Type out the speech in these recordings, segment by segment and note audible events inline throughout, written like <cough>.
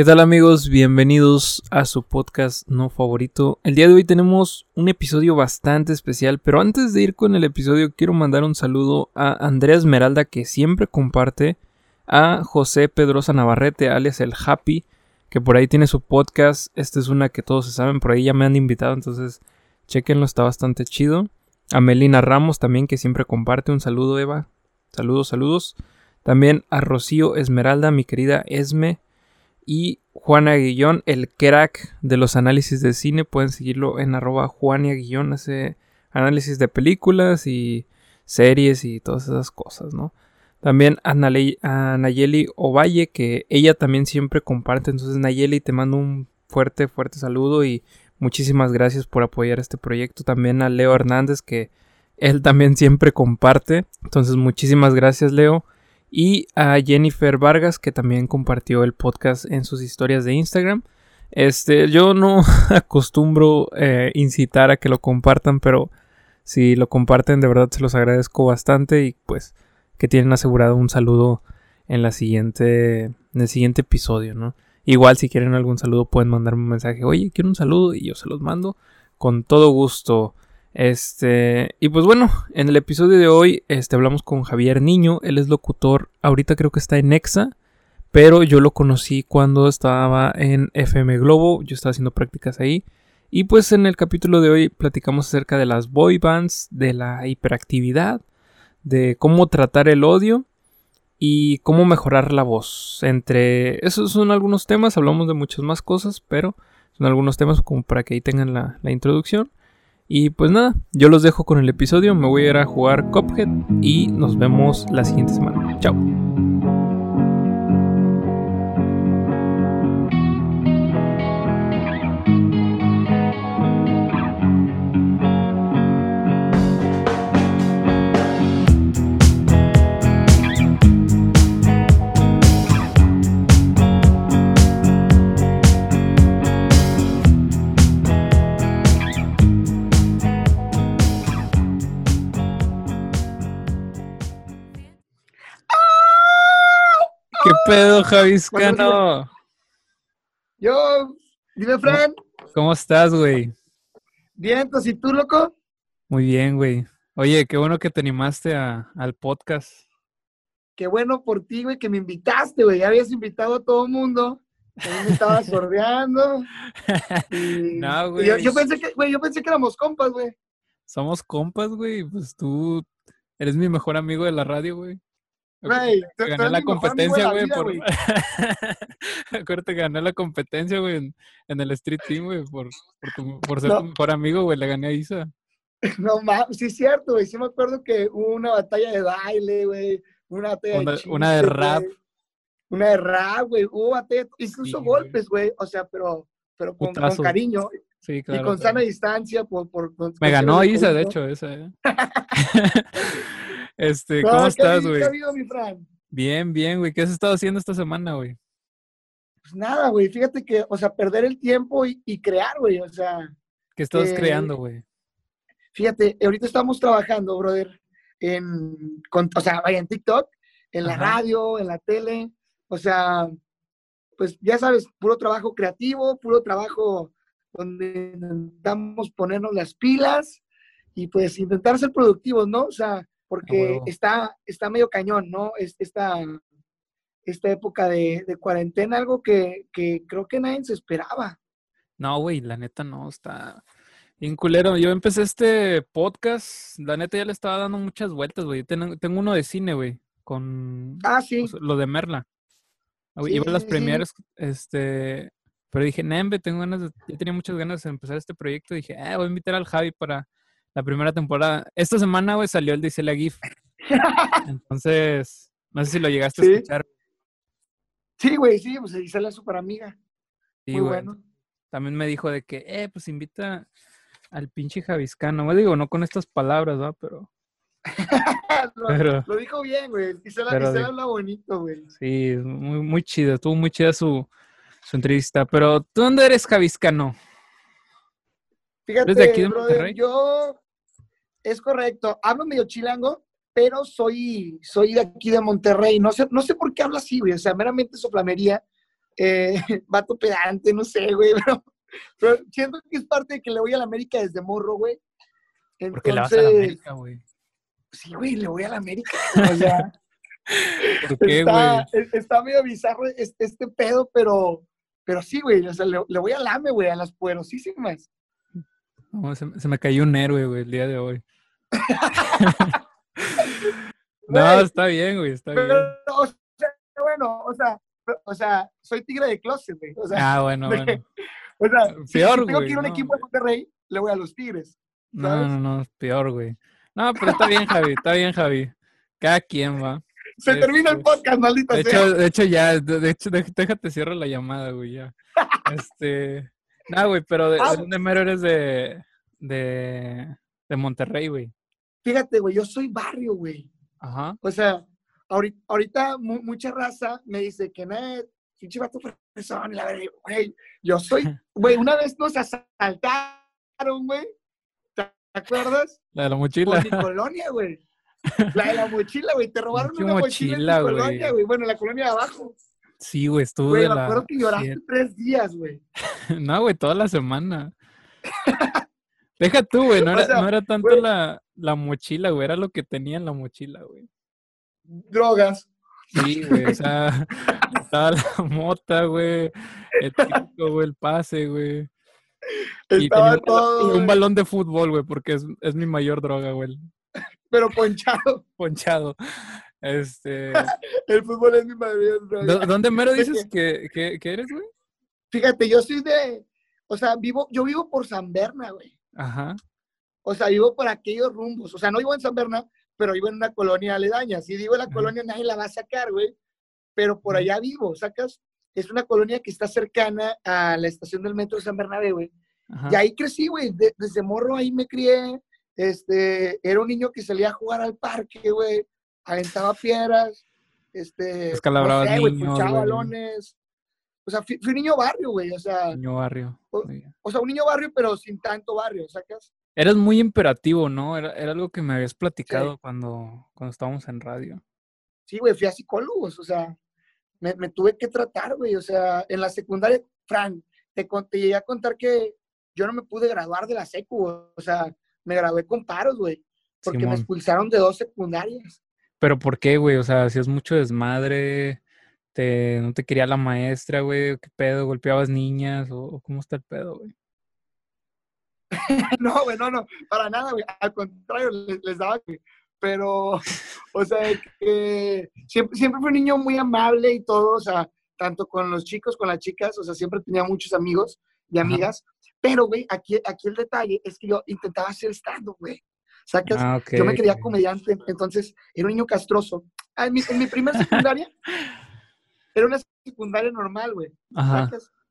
¿Qué tal amigos? Bienvenidos a su podcast no favorito. El día de hoy tenemos un episodio bastante especial, pero antes de ir con el episodio quiero mandar un saludo a Andrea Esmeralda que siempre comparte, a José Pedrosa Navarrete, alias el Happy, que por ahí tiene su podcast. Esta es una que todos se saben, por ahí ya me han invitado, entonces chequenlo, está bastante chido. A Melina Ramos también que siempre comparte, un saludo Eva. Saludos, saludos. También a Rocío Esmeralda, mi querida Esme y Juana Guillón, el crack de los análisis de cine. Pueden seguirlo en arroba Juania Guillón, hace análisis de películas y series y todas esas cosas, ¿no? También a, Nayeli Ovalle, que ella también siempre comparte. Entonces, Nayeli, te mando un fuerte, fuerte saludo y muchísimas gracias por apoyar este proyecto. También a Leo Hernández, que él también siempre comparte. Entonces, muchísimas gracias, Leo y a Jennifer Vargas que también compartió el podcast en sus historias de Instagram. Este, yo no <laughs> acostumbro eh, incitar a que lo compartan, pero si lo comparten de verdad se los agradezco bastante y pues que tienen asegurado un saludo en la siguiente en el siguiente episodio, ¿no? Igual si quieren algún saludo pueden mandarme un mensaje, "Oye, quiero un saludo" y yo se los mando con todo gusto. Este, y pues bueno, en el episodio de hoy este, hablamos con Javier Niño, él es locutor, ahorita creo que está en Nexa, pero yo lo conocí cuando estaba en FM Globo, yo estaba haciendo prácticas ahí. Y pues en el capítulo de hoy platicamos acerca de las boy bands, de la hiperactividad, de cómo tratar el odio y cómo mejorar la voz. Entre esos son algunos temas, hablamos de muchas más cosas, pero son algunos temas como para que ahí tengan la introducción. Y pues nada, yo los dejo con el episodio, me voy a ir a jugar Cuphead y nos vemos la siguiente semana. Chao. Pedo, Javiscano? Yo, dime, Fran. ¿Cómo estás, güey? Bien, pues, ¿y tú, loco? Muy bien, güey. Oye, qué bueno que te animaste al podcast. Qué bueno por ti, güey, que me invitaste, güey. Ya habías invitado a todo el mundo. A me estaba <laughs> sordeando. no, güey. Yo, pensé que, güey, yo pensé que éramos compas, güey. Somos compas, güey. Pues tú eres mi mejor amigo de la radio, güey. Güey, gané la competencia, güey. Por... <laughs> Acuérdate que gané la competencia, güey, en, el Street Team, güey, por, por, ser tu mejor amigo, güey. Le gané a Isa. <laughs> No mames, sí es cierto, güey. Sí me acuerdo que hubo una batalla de baile, güey. Una batalla de Una de rap. Una de rap, güey. Hubo batalla, incluso golpes, güey. O sea, pero, pero con, con, cariño. Sí, claro. Y con sana distancia. Por, por, me ganó Isa, de hecho, esa. ¿eh? <laughs> Este, ¿cómo estás, güey? Bien, bien, güey. ¿Qué has estado haciendo esta semana, güey? Pues nada, güey. Fíjate que, o sea, perder el tiempo y, crear, güey. O sea. ¿Qué estás creando, güey? Fíjate, ahorita estamos trabajando, brother, en, o sea, vaya en TikTok, en la radio, en la tele. O sea, pues ya sabes, puro trabajo creativo, puro trabajo donde intentamos ponernos las pilas y pues intentar ser productivos, ¿no? O sea, porque está, está medio cañón, ¿no? Esta, esta época de, cuarentena, algo que, creo que nadie se esperaba. No, güey, la neta no, está bien culero. Yo empecé este podcast, la neta ya le estaba dando muchas vueltas, güey. Tengo, uno de cine, güey, con ah, sí. Pues, lo de Merla. Iba a las premieres, este, pero dije, Nembe, tengo ganas de, ya tenía muchas ganas de empezar este proyecto. Dije, ah, voy a invitar al Javi para la primera temporada. Esta semana, güey, salió el de Celia GIF. <laughs> Entonces, no sé si lo llegaste a escuchar. Sí, güey, sí, pues dice la super amiga. Sí, Muy bueno. También me dijo de que, eh, pues invita al pinche Javiscano. Me digo, no con estas palabras, ¿va? Pero. <laughs> lo, lo, dijo bien, güey. Isela, habla bonito, güey. Sí, muy, muy chido. Estuvo muy chida su, su entrevista. Pero, ¿tú dónde eres, Javiscano? Fíjate, de aquí de Monterrey? yo es correcto, hablo medio chilango, pero soy, soy de aquí de Monterrey. No sé, no sé por qué hablo así, güey. O sea, meramente soplamería, eh, <laughs> vato pedante, no sé, güey, <laughs> pero, pero siento que es parte de que le voy a la América desde morro, güey. Porque le vas a la América, güey. Sí, güey, le voy a la América. <laughs> O sea, ¿Por qué, está, güey? está medio bizarro este, este pedo, pero, pero sí, güey. O sea, le, le voy al AME, güey, a las poderosísimas. No, se, se me cayó un héroe, güey, el día de hoy. <laughs> no, está bien, güey, está bien. Pero, o sea, bueno, o sea, o sea, soy tigre de closet, güey. O sea, Ah, bueno, de bueno. o sea, <laughs> si Peor, tengo güey, que ir a un no. equipo de Monterrey, le voy a los tigres. No, ¿sabes? no, no, peor, güey. No, pero está bien, Javi, está bien, Javi. Cada quien va. Se termina el podcast, maldita De sea. hecho, de hecho ya, de, hecho, déjate cierro la llamada, güey, ya. <laughs> Este, no, güey, pero de, Ah. de dónde mero eres de, de, de Monterrey, güey. Fíjate, güey, yo soy barrio, güey. Ajá. O sea, ahorita, ahorita mu- mucha raza me dice que no, pinche vato fresón, la verdad, güey, yo soy, <laughs> güey, una vez nos asaltaron, güey, ¿te acuerdas? La de la Por mochila. mi colonia, güey. La de la mochila, güey, te robaron una mochila, mochila, en mi colonia, güey, bueno, en la colonia de abajo. Sí, güey, de me la... acuerdo que lloraste sí. tres días, güey. <laughs> No, güey, toda la semana. Deja tú, güey, no <laughs> O sea, no era tanto güey. la, la mochila, güey, era lo que tenía en la mochila, güey. Drogas. Sí, güey, o sea, <laughs> estaba la mota, güey, el pico, güey, el pase, güey. Y Estaba tenía un, balón- todo, un güey, balón de fútbol, güey, porque es, es mi mayor droga, güey, pero ponchado. ponchado. Este, <laughs> El fútbol es mi. ¿dó- ¿Dónde mero dices que, que, que eres, güey? Fíjate, yo soy de, o sea, vivo, yo vivo por San Berna, güey. Ajá. O sea, vivo por aquellos rumbos. O sea, no vivo en San Berna, pero vivo en una colonia aledaña. Si digo la Ajá. colonia, nadie la va a sacar, güey. Pero por allá vivo, ¿sacas? Es una colonia que está cercana a la estación del metro de San Bernabé, güey. Y ahí crecí, güey. De- desde morro ahí me crié. Este, era un niño que salía a jugar al parque, güey. Aventaba piedras. Este, Descalabraba no sé, niños, balones. O sea, fui, fui un niño barrio, güey. O sea, Niño barrio. o- sea, un niño barrio, pero sin tanto barrio, ¿sacas? Eras muy imperativo, ¿no? Era, era algo que me habías platicado cuando, cuando estábamos en radio. Sí, güey, fui a psicólogos, o sea, me, me tuve que tratar, güey, o sea, en la secundaria, Fran, te, te llegué a contar que yo no me pude graduar de la secu, o sea, me gradué con paros, güey, porque me expulsaron de dos secundarias. Pero ¿por qué, güey? O sea, hacías mucho desmadre, te, no te quería la maestra, güey, ¿qué pedo? ¿Golpeabas niñas? ¿O, cómo está el pedo, güey? <laughs> no, güey, no, no, para nada, güey, al contrario, les, les daba, güey, pero, <laughs> o sea, que siempre, siempre fui un niño muy amable y todo, o sea, tanto con los chicos, con las chicas, o sea, siempre tenía muchos amigos y Ajá. amigas, pero, güey, aquí, aquí el detalle es que yo intentaba hacer stand-up, güey, ¿sacas? Ah, yo me creía comediante, entonces era un niño castroso. Ah, en, mi, en mi primera secundaria, <laughs> era una secundaria normal, güey.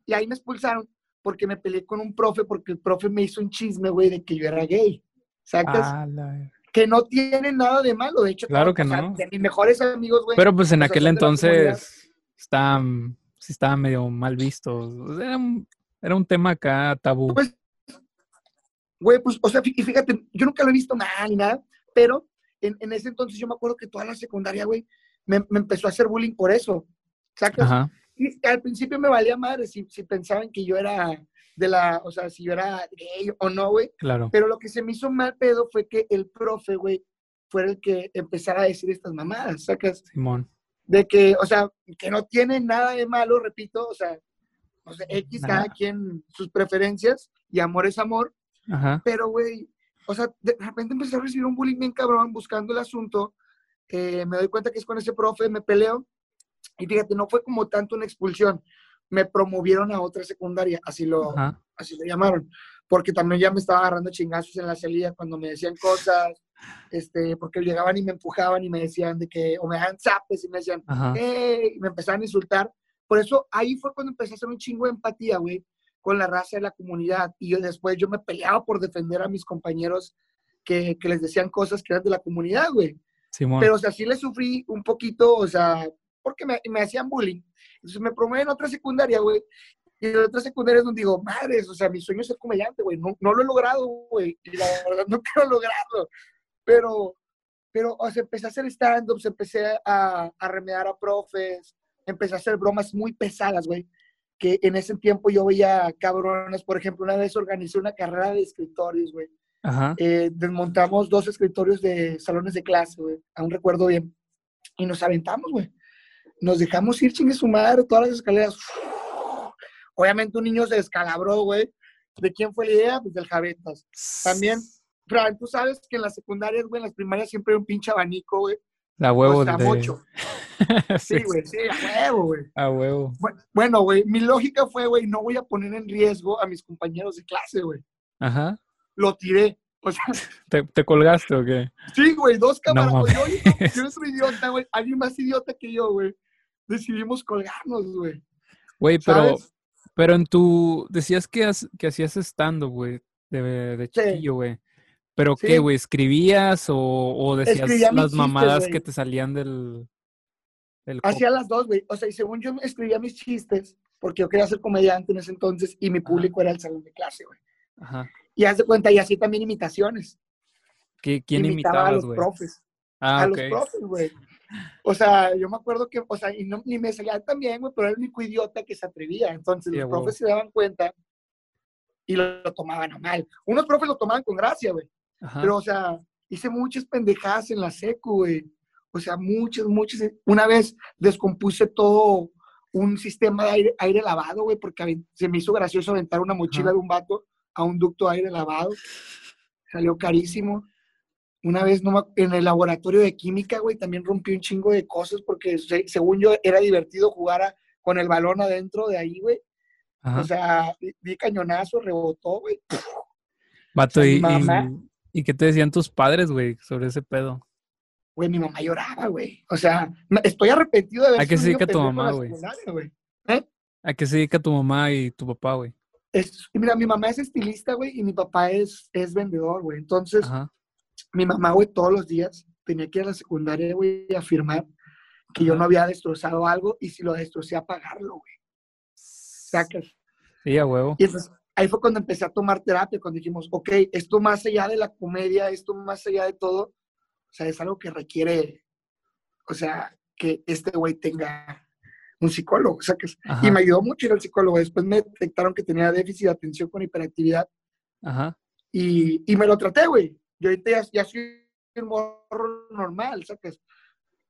Y ahí me expulsaron porque me peleé con un profe, porque el profe me hizo un chisme, güey, de que yo era gay, ¿sacas? Ah, la- que no tiene nada de malo, de hecho, Claro que no. de mis mejores amigos, güey. Pero pues en aquel entonces estaba, sí estaba medio mal visto. o sea, Era un, era un tema acá tabú. Pues, güey, pues, o sea, y fíjate, yo nunca lo he visto mal ni nada, pero en, en ese entonces yo me acuerdo que toda la secundaria, güey, me, me empezó a hacer bullying por eso, ¿sacas? Ajá. Y al principio me valía madre si, si pensaban que yo era de la, o sea, si yo era gay o no, güey, Claro. pero lo que se me hizo mal pedo fue que el profe, güey, fuera el que empezara a decir estas mamadas, ¿sacas? Simón. de que, o sea, que no tiene nada de malo, repito, o sea, o sea, X, cada quien sus preferencias y amor es amor, Ajá. pero, güey, o sea, de repente empecé a recibir un bullying bien cabrón buscando el asunto, eh, me doy cuenta que es con ese profe, me peleo, y fíjate, no fue como tanto una expulsión, me promovieron a otra secundaria, así lo, Ajá. así lo llamaron, porque también ya me estaba agarrando chingazos en la salida cuando me decían cosas, este, porque llegaban y me empujaban y me decían de que, o me daban zapes y me decían, Ajá. Y me empezaban a insultar. Por eso ahí fue cuando empecé a hacer un chingo de empatía, güey, con la raza de la comunidad. Y yo después yo me peleaba por defender a mis compañeros que, que les decían cosas que eran de la comunidad, güey. Simón. Pero, o sea, sí le sufrí un poquito, o sea, porque me, me hacían bullying. Entonces me promueven en otra secundaria, güey. Y en otra secundaria es donde digo, madres, o sea, mi sueño es ser comediante, güey. No, no lo he logrado, güey. Y la verdad no <laughs> quiero lograrlo. Pero, pero, o sea, empecé a hacer stand-ups, empecé a, a remediar a profes, empecé a hacer bromas muy pesadas, güey. Que en ese tiempo yo veía cabrones, por ejemplo, una vez organizé una carrera de escritorios, güey. Ajá. Eh, desmontamos dos escritorios de salones de clase, güey. Aún recuerdo bien. Y nos aventamos, güey. Nos dejamos ir, chingue su madre, todas las escaleras. Obviamente un niño se descalabró, güey. ¿De quién fue la idea? Pues del Javetas. También, Fran, tú sabes que en las secundarias, güey, en las primarias siempre hay un pinche abanico, güey. La huevo de... <laughs> sí, güey, sí, a huevo, güey. A huevo. Bu- Bueno, güey, mi lógica fue, güey, no voy a poner en riesgo a mis compañeros de clase, güey. Ajá. Lo tiré. O sea, <laughs> ¿Te, te colgaste o qué? sí, güey, dos cámaras. güey. yo, <laughs> yo, soy idiota, güey. Alguien más idiota que yo, güey. Decidimos colgarnos, güey. Güey, pero, pero en tu... Decías que, has- que hacías stand güey, de, chiquillo, güey. ¿Pero Sí. qué, güey? ¿Escribías o, o decías Escribía las mamadas que te salían del... Hacía las dos, güey. O sea, y según yo escribía mis chistes, porque yo quería ser comediante en ese entonces y mi público era el salón de clase, güey. Ajá. Y haz de cuenta, y así también imitaciones. ¿Qué- ¿Quién Imitaba a los profes. Ah, a los profes, güey. O sea, yo me acuerdo que, o sea, y no, ni me salía tan bien, güey, pero era el único idiota que se atrevía. Entonces los profes se daban cuenta y lo, lo tomaban a mal. Unos profes lo tomaban con gracia, güey. Pero, o sea, hice muchas pendejadas en la secu, güey. O sea, muchas, muchas. Una vez descompuse todo un sistema de aire, aire lavado, güey, porque se me hizo gracioso aventar una mochila de un vato a un ducto de aire lavado. Salió carísimo. Una vez no en el laboratorio de química, güey, también rompí un chingo de cosas porque se- según yo era divertido jugar a- con el balón adentro de ahí, güey. Ajá. O sea, di, cañonazo, rebotó, güey. Vato, o sea, y, mamá- y, ¿y qué te decían tus padres, güey, sobre ese pedo? Güey, mi mamá lloraba, güey. O sea, estoy arrepentido de haber ¿A qué se dedica tu mamá, güey? güey. ¿A qué se dedica tu mamá y tu papá, güey? Mira, mi mamá es estilista, güey, y mi papá es, es vendedor, güey. Entonces, Ajá. mi mamá, güey, todos los días tenía que ir a la secundaria, güey, a afirmar que yo Ajá. no había destrozado algo y si lo destrocé, a pagarlo, güey. Sacas. Sí, a huevo. Y entonces, ahí fue cuando empecé a tomar terapia, cuando dijimos, ok, esto más allá de la comedia, esto más allá de todo, o sea, es algo que requiere, o sea, que este güey tenga un psicólogo, o sea, que, Ajá. y me ayudó mucho ir al psicólogo. Después me detectaron que tenía déficit de atención con hiperactividad Ajá. y, y me lo traté, güey. Yo ahorita ya, ya soy un morro normal, ¿sacas?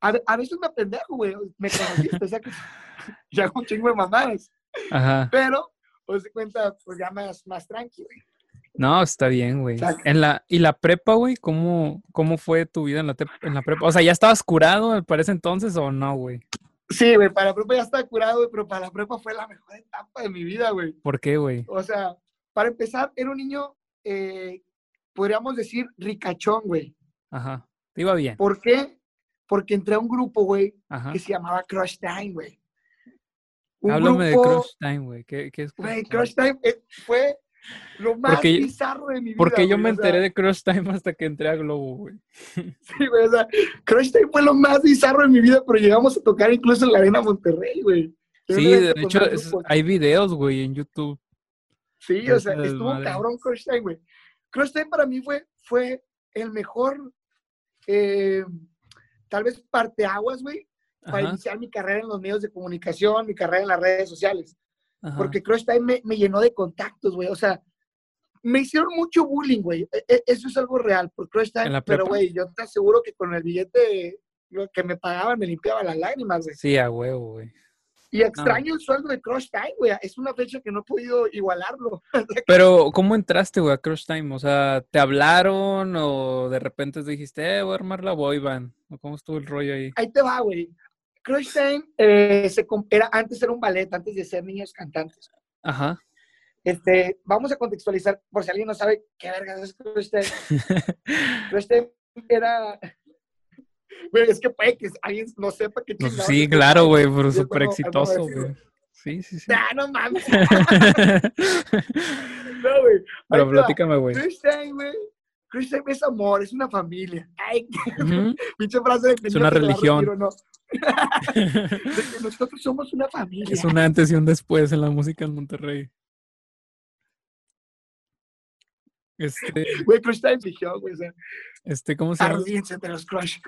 A, a veces me pendejo, güey, me conociste, ¿sacas? <laughs> ya un chingo de mamadas, Ajá. pero, os de cuenta, pues ya más, más tranqui, güey. No, está bien, güey. En la, ¿Y la prepa, güey? ¿Cómo, ¿Cómo fue tu vida en la, te- en la prepa? O sea, ¿ya estabas curado para ese entonces o no, güey? Sí, güey, para la prepa ya estaba curado, güey, pero para la prepa fue la mejor etapa de mi vida, güey. ¿Por qué, güey? O sea, para empezar, era un niño, eh, podríamos decir, ricachón, güey. Ajá. Te iba bien. ¿Por qué? Porque entré a un grupo, güey, que se llamaba Crush Time, güey. Háblame de grupo- Crush Time, güey. ¿Qué, qué es Güey, Crush Crush Time eh, fue lo más Porque- bizarro de mi vida. Porque yo güey, me o sea, enteré de Crush Time hasta que entré a Globo, güey. <laughs> Sí, güey, o sea, Crush Time fue lo más bizarro de mi vida, pero llegamos a tocar incluso en la Arena Monterrey, güey. Sí, de hecho, es- hay videos, güey, en YouTube. Sí, o sea, estuvo cabrón Crush Time, güey. Crush Time para mí fue, fue el mejor, eh, tal vez parteaguas, güey, para Ajá, iniciar mi carrera en los medios de comunicación, mi carrera en las redes sociales. Ajá. Porque Crush Time me, me llenó de contactos, güey. O sea, me hicieron mucho bullying, güey. E- e- Eso es algo real por Crush ¿En Time. Pero, güey, yo te aseguro que con el billete que me pagaban me limpiaba las lágrimas, güey. Sí, a huevo, güey. Y extraño el sueldo de Crush Time, güey. Es una fecha que no he podido igualarlo. <laughs> Pero, ¿cómo entraste, güey, a Crush Time? O sea, ¿te hablaron o de repente dijiste, eh, voy a armar la boy band? ¿O cómo estuvo el rollo ahí? Ahí te va, güey. Crush Time eh, se comp- era, antes era un ballet, antes de ser niños cantantes. Ajá. Este, vamos a contextualizar, por si alguien no sabe qué vergas es Crush Time. Crush Time era... Güey, es que puede que alguien no sepa qué chingados sí, claro, güey, Time. pero súper exitoso, güey. Sí, sí, sí. Ah, no mames. <laughs> <laughs> No, güey. Pero platícame, güey. Crush Time, güey. Crush Time es amor, es una familia. Ay, <laughs> pinche frase de que Es una la religión. retiro, no. <laughs> De que nosotros somos una familia. Es un antes y un después en la música en Monterrey. Este, Güey, Crush Time eligió, güey. O sea, este, ¿cómo se llama? de los Crush.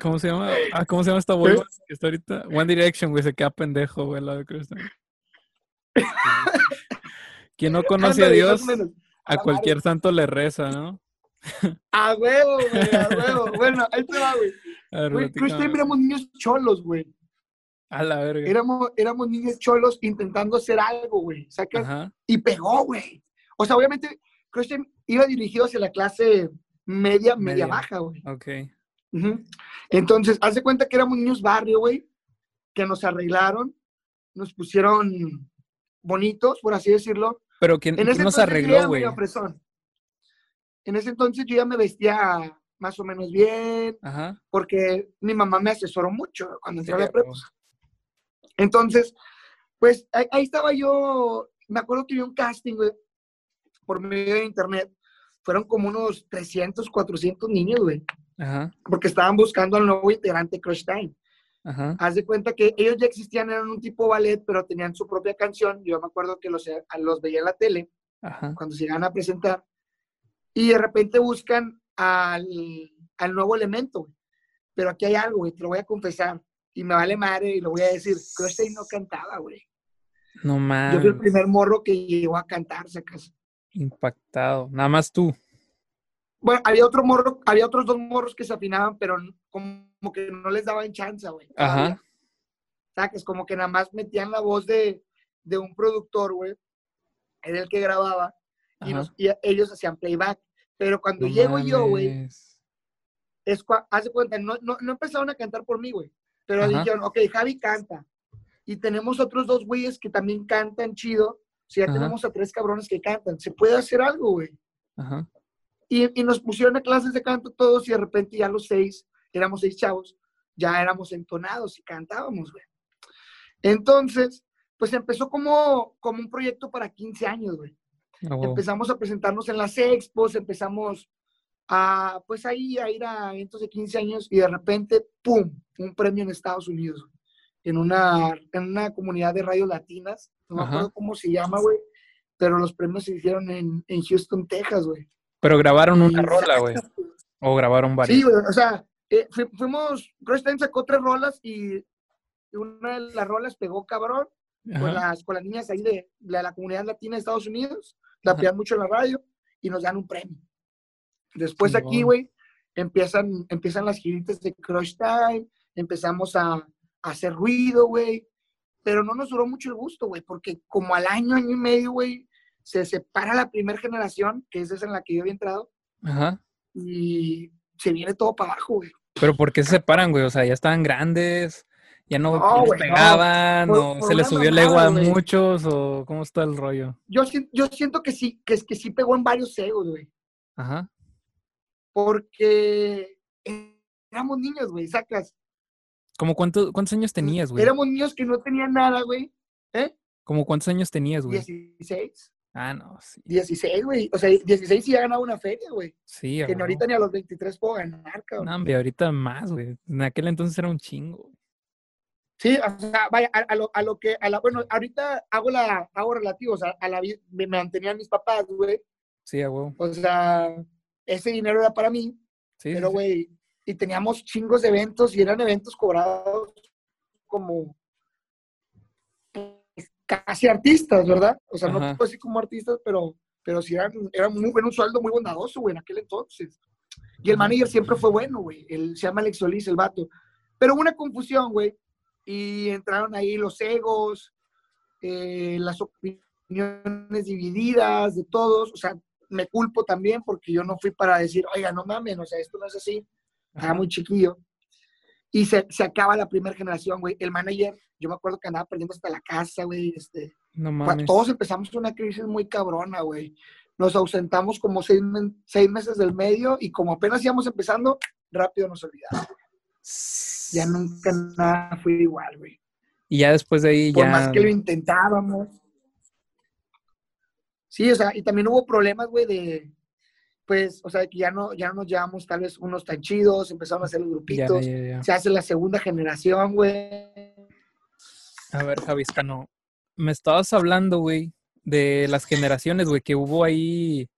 ¿Cómo se llama? Ah, ¿cómo se llama esta bola que está ahorita? One Direction, güey, se queda pendejo, güey, lado de Time. <laughs> Quien no conoce a Dios, a la cualquier santo le reza, ¿no? A huevo, güey, a huevo. Bueno, ahí te va, güey. Ver, Güey, Crush Time platícame. éramos niños cholos, güey. A la verga. Éramos, éramos niños cholos intentando hacer algo, güey. ¿Sacas? Y pegó, güey. O sea, obviamente, Crush Time iba dirigido hacia la clase media, media, Media. baja, güey. Ok. Ujú. Entonces, haz de cuenta que éramos niños barrio, güey, que nos arreglaron, nos pusieron bonitos, por así decirlo. Pero ¿quién, En quién ese nos entonces arregló, güey? En ese entonces yo ya me vestía más o menos bien, Ajá. porque mi mamá me asesoró mucho cuando entré a la prepa. Entonces, pues ahí, ahí estaba yo, me acuerdo que vi un casting, güey, por medio de internet. Fueron como unos 300, 400 niños, güey, Ajá. porque estaban buscando al nuevo integrante Crush Time. Ajá. Haz de cuenta que ellos ya existían, eran un tipo ballet, pero tenían su propia canción. Yo me acuerdo que los, los veía en la tele Ajá. cuando se iban a presentar. Y de repente buscan al, al nuevo elemento, güey. Pero aquí hay algo, güey, te lo voy a confesar. Y me vale madre y lo voy a decir. Time no cantaba, güey. No Yo fui el mames. primer morro que llegó a cantar, sacas. Impactado. Nada más tú. Bueno, había otro morro, había otros dos morros que se afinaban, pero como que no les daban chance, güey. Ajá. Sacas, como que nada más metían la voz de, de un productor, güey. Era el que grababa y, nos- y ellos hacían playback. Pero cuando No llego yo, güey, es de cuenta, no, no, no empezaron a cantar por mí, güey. Pero Ajá. dijeron, ok, Javi canta. Y tenemos otros dos güeyes que también cantan chido. O sea, ya Ajá. tenemos a tres cabrones que cantan. Se puede hacer algo, güey. Ajá. Y, y nos pusieron a clases de canto todos y de repente ya los seis, éramos seis chavos, ya éramos entonados y cantábamos, güey. Entonces, pues empezó como, como un proyecto para 15 años, güey. Empezamos a presentarnos en las expos, empezamos a, pues ahí, a ir a eventos de 15 años y de repente, ¡pum!, un premio en Estados Unidos, en una, en una comunidad de radios latinas, no me acuerdo cómo se llama, güey, pero los premios se hicieron en, en Houston, Texas, güey. Pero grabaron una rola, güey. O grabaron Sí, varias. güey, o sea, eh, fu- fuimos, Crush Time sacó tres rolas y una de las rolas pegó cabrón con las, con las niñas ahí de, de la comunidad latina de Estados Unidos, pedían mucho en la radio y nos dan un premio. Después aquí, güey, empiezan, empiezan las giritas de Crush Time, empezamos a, a hacer ruido, güey, pero no nos duró mucho el gusto, güey, porque como al año, año y medio, güey, se separa la primera generación, que es esa en la que yo había entrado, Ajá. y se viene todo para abajo, güey. Pero ¿por qué se separan, güey? O sea, ya estaban grandes, ya no, No, no no. pegaban, Por- o por se les subió el ego a muchos, o cómo está el rollo. Yo, yo siento que sí, que, es que sí pegó en varios egos, güey. Ajá. Porque éramos niños, güey, sacas. ¿Cómo cuánto- cuántos años tenías, güey? Éramos niños que no tenían nada, güey. ¿Eh? ¿Cómo cuántos años tenías, güey? 16. Ah, no, sí. 16, güey. O sea, 16 sí ya ganaba una feria, güey. Sí, Que ahorita ni a los 23 puedo ganar, cabrón. No, hombre, ahorita más, güey. En aquel entonces era un chingo. Sí, o sea, vaya, a, a lo, a lo que, a la, bueno, ahorita hago la, hago relativo, o a la vida, me mantenían mis papás, güey. Sí, huevo. O sea, ese dinero era para mí, Sí, pero, sí. güey, y teníamos chingos de eventos y eran eventos cobrados como pues, casi artistas, ¿verdad? O sea, no Ajá. puedo decir como artistas, pero, pero sí eran, eran muy un sueldo muy bondadoso, güey, en aquel entonces. Y el manager siempre fue bueno, güey. Él se llama Alex Solís, el vato. Pero hubo una confusión, güey. Y entraron ahí los egos, eh, las opiniones divididas de todos. O sea, me culpo también porque yo no fui para decir, oiga, no mames, o sea, esto no es así. Estaba muy chiquillo. Y se, se acaba la primera generación, güey. El manager, yo me acuerdo que andaba perdiendo hasta la casa, güey. Este, No mames. Todos empezamos una crisis muy cabrona, güey. Nos ausentamos como seis, seis meses del medio y como apenas íbamos empezando, rápido nos olvidamos. Ya nunca nada fue igual, güey. Y ya después de ahí Por ya. más que lo intentábamos. Sí, o sea, y también hubo problemas, güey, de, pues, o sea, que ya no, ya no nos llevamos tal vez unos tan chidos, empezamos a hacer los grupitos, ya, ya. se hace la segunda generación, güey. A ver, Javiscano, me estabas hablando, güey, de las generaciones, güey, que hubo ahí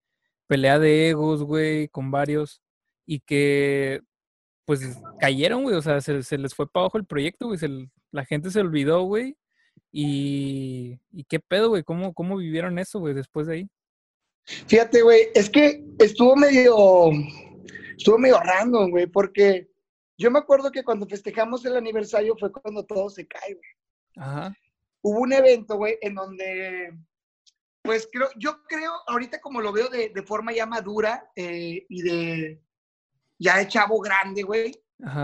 pelea de egos, güey, con varios, y que pues cayeron, güey, o sea, se, les fue para abajo el proyecto, güey, la gente se olvidó, güey, y, y qué pedo, güey, ¿Cómo, ¿cómo vivieron eso, güey, después de ahí? Fíjate, güey, es que estuvo medio, estuvo medio random, güey, porque yo me acuerdo que cuando festejamos el aniversario fue cuando todo se cae, güey. Ajá. Hubo un evento, güey, en donde pues creo, yo creo, ahorita como lo veo de, forma ya madura eh, y de ya de chavo grande, güey,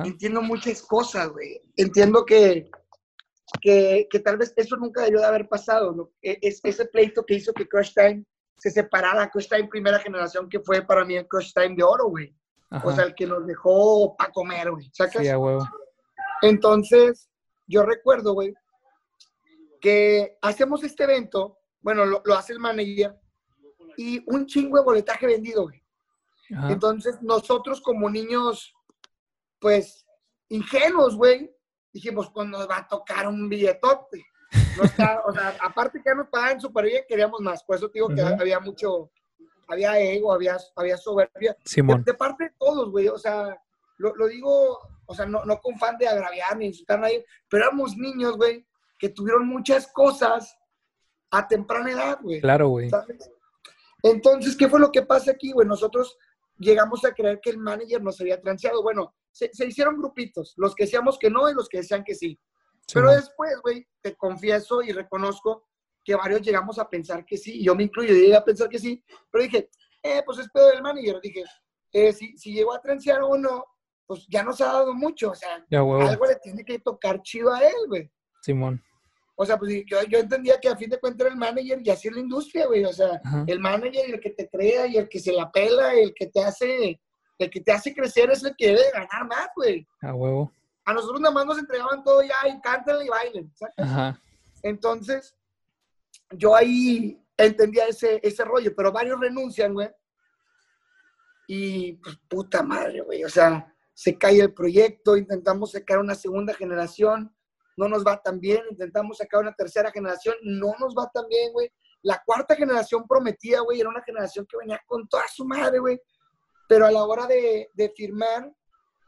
entiendo muchas cosas, güey. Entiendo que, que, tal vez eso nunca debió de haber pasado. E, es, ese pleito que hizo que Crush Time se separara, Crush Time primera generación, que fue para mí el Crush Time de oro, güey. O sea, el que nos dejó para comer, güey. ¿Sacas? Sí, a huevo. Entonces, yo recuerdo, güey, que hacemos este evento bueno, lo, hace el manager, y un chingo de boletaje vendido, güey. Entonces, nosotros como niños, pues, ingenuos, güey, dijimos, pues nos va a tocar un billetote. o sea, <laughs> aparte que nos pagaban súper bien, queríamos más. Por eso digo que había mucho, había ego, había, había soberbia. De, parte de todos, güey. O sea, lo, lo, digo, o sea, no, no con fan de agraviar ni insultar a nadie, pero éramos niños, güey, que tuvieron muchas cosas a temprana edad, güey. Claro, güey. Entonces, ¿qué fue lo que pasa aquí, güey? Nosotros llegamos a creer que el manager nos había transeado. Bueno, se, hicieron grupitos, los que decíamos que no y los que decían que sí. Pero después, güey, te confieso y reconozco que varios llegamos a pensar que sí, yo me incluyo, llegué a pensar que sí, pero dije, eh, pues es pedo del manager. Dije, eh, si, si llegó a transear o no, pues ya nos ha dado mucho, o sea, algo le tiene que tocar chido a él, güey. Simón. O sea, pues yo, yo, entendía que a fin de cuentas era el manager y así es la industria, güey. O sea, el manager y el que te crea y el que se la pela, el que te hace, el que te hace crecer es el que debe ganar más, güey. A huevo. A nosotros nada más nos entregaban todo ya y canten y bailen, ¿sabes? Ajá. Entonces, yo ahí entendía ese, ese rollo, pero varios renuncian, güey. Y pues puta madre, güey. O sea, se cae el proyecto, intentamos sacar una segunda generación no nos va tan bien, intentamos sacar una tercera generación, no nos va tan bien, güey. La cuarta generación prometía, güey, era una generación que venía con toda su madre, güey. Pero a la hora de, firmar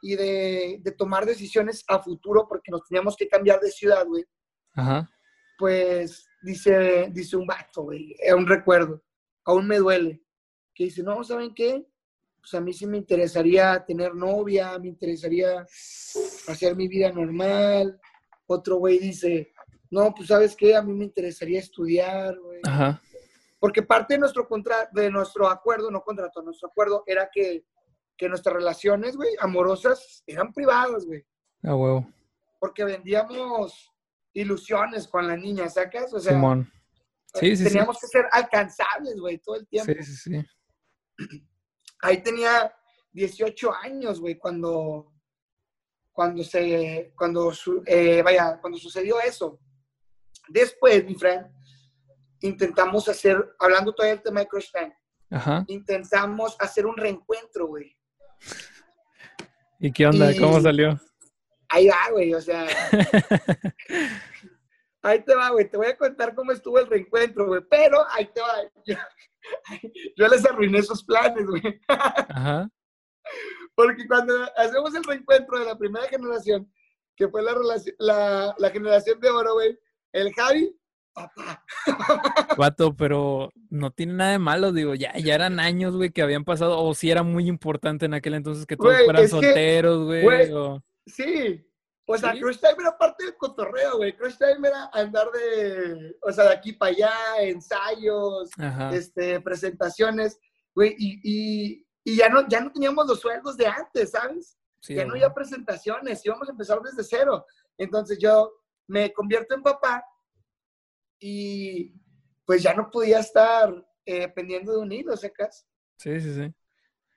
y de, tomar decisiones a futuro, porque nos teníamos que cambiar de ciudad, güey, pues dice, dice un vato, güey, es un recuerdo, aún me duele, que dice, no, ¿saben qué? Pues a mí sí me interesaría tener novia, me interesaría hacer mi vida normal, otro güey dice, no, pues sabes qué, a mí me interesaría estudiar, güey. Ajá. Porque parte de nuestro, contra de nuestro acuerdo, no contrato, nuestro acuerdo era que, que nuestras relaciones, güey, amorosas, eran privadas, güey. Ah, huevo. Porque vendíamos ilusiones con la niña, ¿sacas? O sea, Simón. Sí, sí, teníamos que ser alcanzables, güey, todo el tiempo. Sí, sí, sí. Ahí tenía 18 años, güey, cuando, cuando se, cuando, eh, vaya, cuando sucedió eso. Después, mi friend, intentamos hacer, hablando todavía del tema de Crush Time, intentamos hacer un reencuentro, güey. <laughs> ¿Y qué onda? ¿Cómo salió? Ahí va, güey, o sea. <laughs> ahí te va, güey. Te voy a contar cómo estuvo el reencuentro, güey. Pero ahí te va. Yo, <laughs> yo les arruiné esos planes, güey. Ajá. Porque cuando hacemos el reencuentro de la primera generación, que fue la, la, la generación de oro, güey, el Javi, papá. Vato, pero no tiene nada de malo, digo, ya, ya eran años, güey, que habían pasado, o si era muy importante en aquel entonces que todos fueran solteros, güey. Sí, o sea, Crush Time era parte del cotorreo, güey. Crush Time era andar de, o sea, de aquí para allá, ensayos, este, presentaciones, güey, y, y ya no, ya no teníamos los sueldos de antes, ¿sabes? ya no había presentaciones, íbamos a empezar desde cero. Entonces yo me convierto en papá y pues ya no podía estar eh, pendiendo de un hilo, ¿secas? Sí, sí, sí.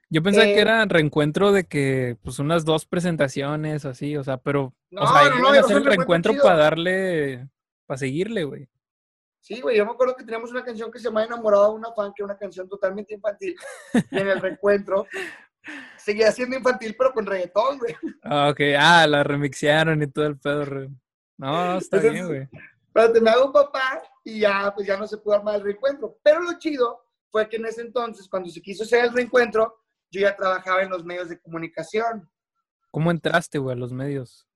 Yo pensé que eh, era reencuentro de que, pues, unas dos presentaciones así, o sea, pero, no, o sea, no, no, hacer el reencuentro para darle, para seguirle, güey. Sí, güey, yo me acuerdo que teníamos una canción que se llama Enamorado de una fan, que era una canción totalmente infantil. y en el reencuentro <laughs> seguía siendo infantil, pero con reggaetón, güey. Ah, ok. Ah, la remixearon y todo el pedo. No, está bien, güey. Pero te me hago un papá y ya, pues ya no se pudo armar el reencuentro. Pero lo chido fue que en ese entonces, cuando se quiso hacer el reencuentro, yo ya trabajaba en los medios de comunicación. ¿Cómo entraste, güey, a los medios?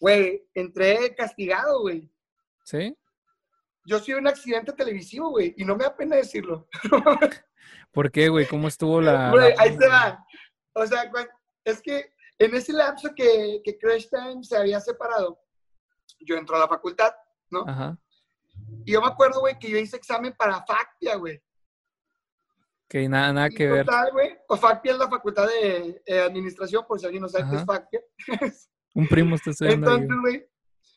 Güey, entré castigado, güey. ¿Sí? Yo soy un accidente televisivo, güey, y no me da pena decirlo. ¿Por qué, güey? ¿Cómo estuvo la...? Güey, ahí te va. O sea, es que en ese lapso que, que Crash Time se había separado, yo entro a la facultad, ¿no? Ajá. Y yo me acuerdo, güey, que yo hice examen para FACTIA, güey. Que nada, nada Y que ver. O FACTIA es la facultad de eh, administración, por si alguien no sabe qué es. FACTIA. Un primo está estudiando Entonces, güey,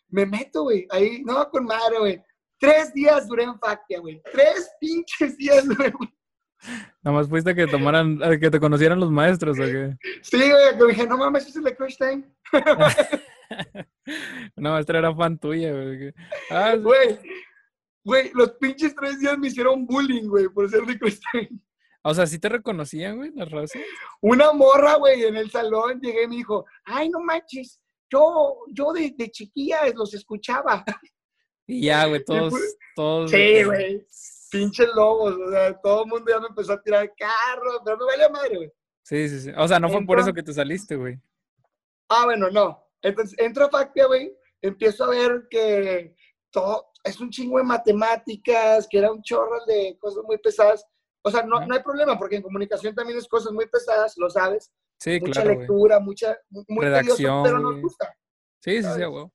me meto, güey, ahí, no, con madre, güey. Tres días duré en FACTIA, güey. Tres pinches días duré, güey. Nada más fuiste a que tomaran, a que te conocieran los maestros, ¿o qué? Sí, güey, que dije, no mames, es el de Crush Time. <laughs> Una maestra era fan tuya, güey. Ah, sí. Güey, güey, los pinches tres días me hicieron bullying, güey, por ser de Crush Time. O sea, ¿sí te reconocían, güey, las razas? Una morra, güey, en el salón llegué y me dijo, ay, no manches, yo, yo de, de chiquilla los escuchaba. Y ya, güey, todos, pues, todos. Sí, güey, pinches lobos, o sea, todo el mundo ya me empezó a tirar carro, pero me vale madre, güey. Sí, sí, sí. O sea, no fue por eso que te saliste, güey. Ah, bueno, no. Entonces, entro a Factia, güey, empiezo a ver que todo es un chingo de matemáticas, que era un chorro de cosas muy pesadas. O sea, no, no hay problema, porque en comunicación también es cosas muy pesadas, lo sabes. Sí, mucha claro, güey. lectura, mucha, muy tedioso, Redacción, pero nos gusta. Sí, sí, sí, ¿sabes? güey.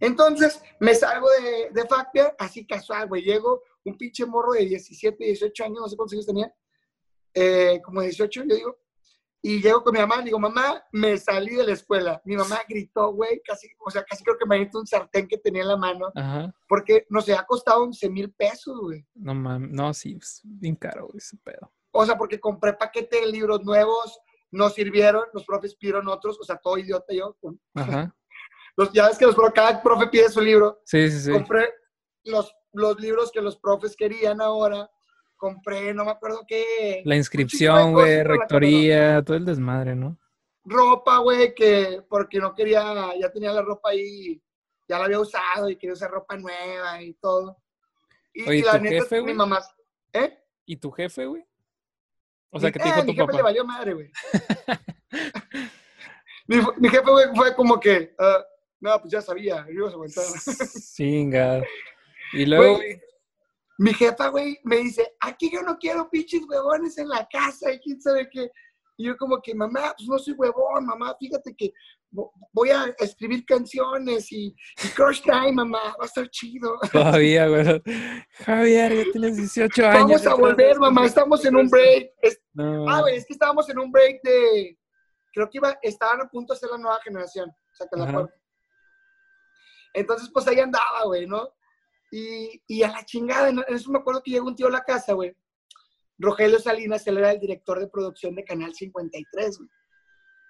Entonces, me salgo de, de así casual, güey. Llego, un pinche morro de 17, 18 años, no sé cuántos años tenía, eh, como 18, yo digo. Y llego con mi mamá, le digo, mamá, me salí de la escuela. Mi mamá gritó, güey, casi, o sea, casi creo que me aventó un sartén que tenía en la mano, Ajá. porque nos había costado 11 mil pesos, güey. No mames. No, sí, es bien caro, güey, ese pedo. O sea, porque compré paquete de libros nuevos, nos sirvieron, los profes pidieron otros, o sea, todo idiota yo. Ajá. Los, ya ves que los, cada profe pide su libro. Sí, sí, sí. compré los, los libros que los profes querían ahora. Compré, no me acuerdo qué. La inscripción, güey, rectoría, todo el desmadre, ¿no? Ropa, güey, que porque no quería, ya tenía la ropa ahí, ya la había usado y quería usar ropa nueva y todo. Y, Oye, y la ¿tu neta, jefe, mi güey? mamá, ¿eh? ¿Y tu jefe, güey? O sea, Mi- ¿qué te eh, dijo mi tu jefe papá? le valió madre, güey. <laughs> mi, mi jefe, güey, fue como que, ah, no, pues ya sabía, yo ibas a aguantar. Chinga. Y luego, Güey, Mi jefa, güey, me dice, aquí yo no quiero pinches huevones en la casa y quién sabe qué. Y yo como que, mamá, pues no soy huevón, mamá, fíjate que vo- voy a escribir canciones y, y Crush Time, mamá, va a estar chido. <laughs> todavía, güey. Javier, ya tienes 18 años. Vamos a volver, mamá, estamos en un break. Es- No, ah, güey, es que estábamos en un break de, creo que iba, estaban a punto de ser la nueva generación, o sea, que la. Entonces, pues ahí andaba, güey, ¿no? Y, y a la chingada, en eso me acuerdo que llegó un tío a la casa, güey. Rogelio Salinas, él era el director de producción de Canal 53, güey,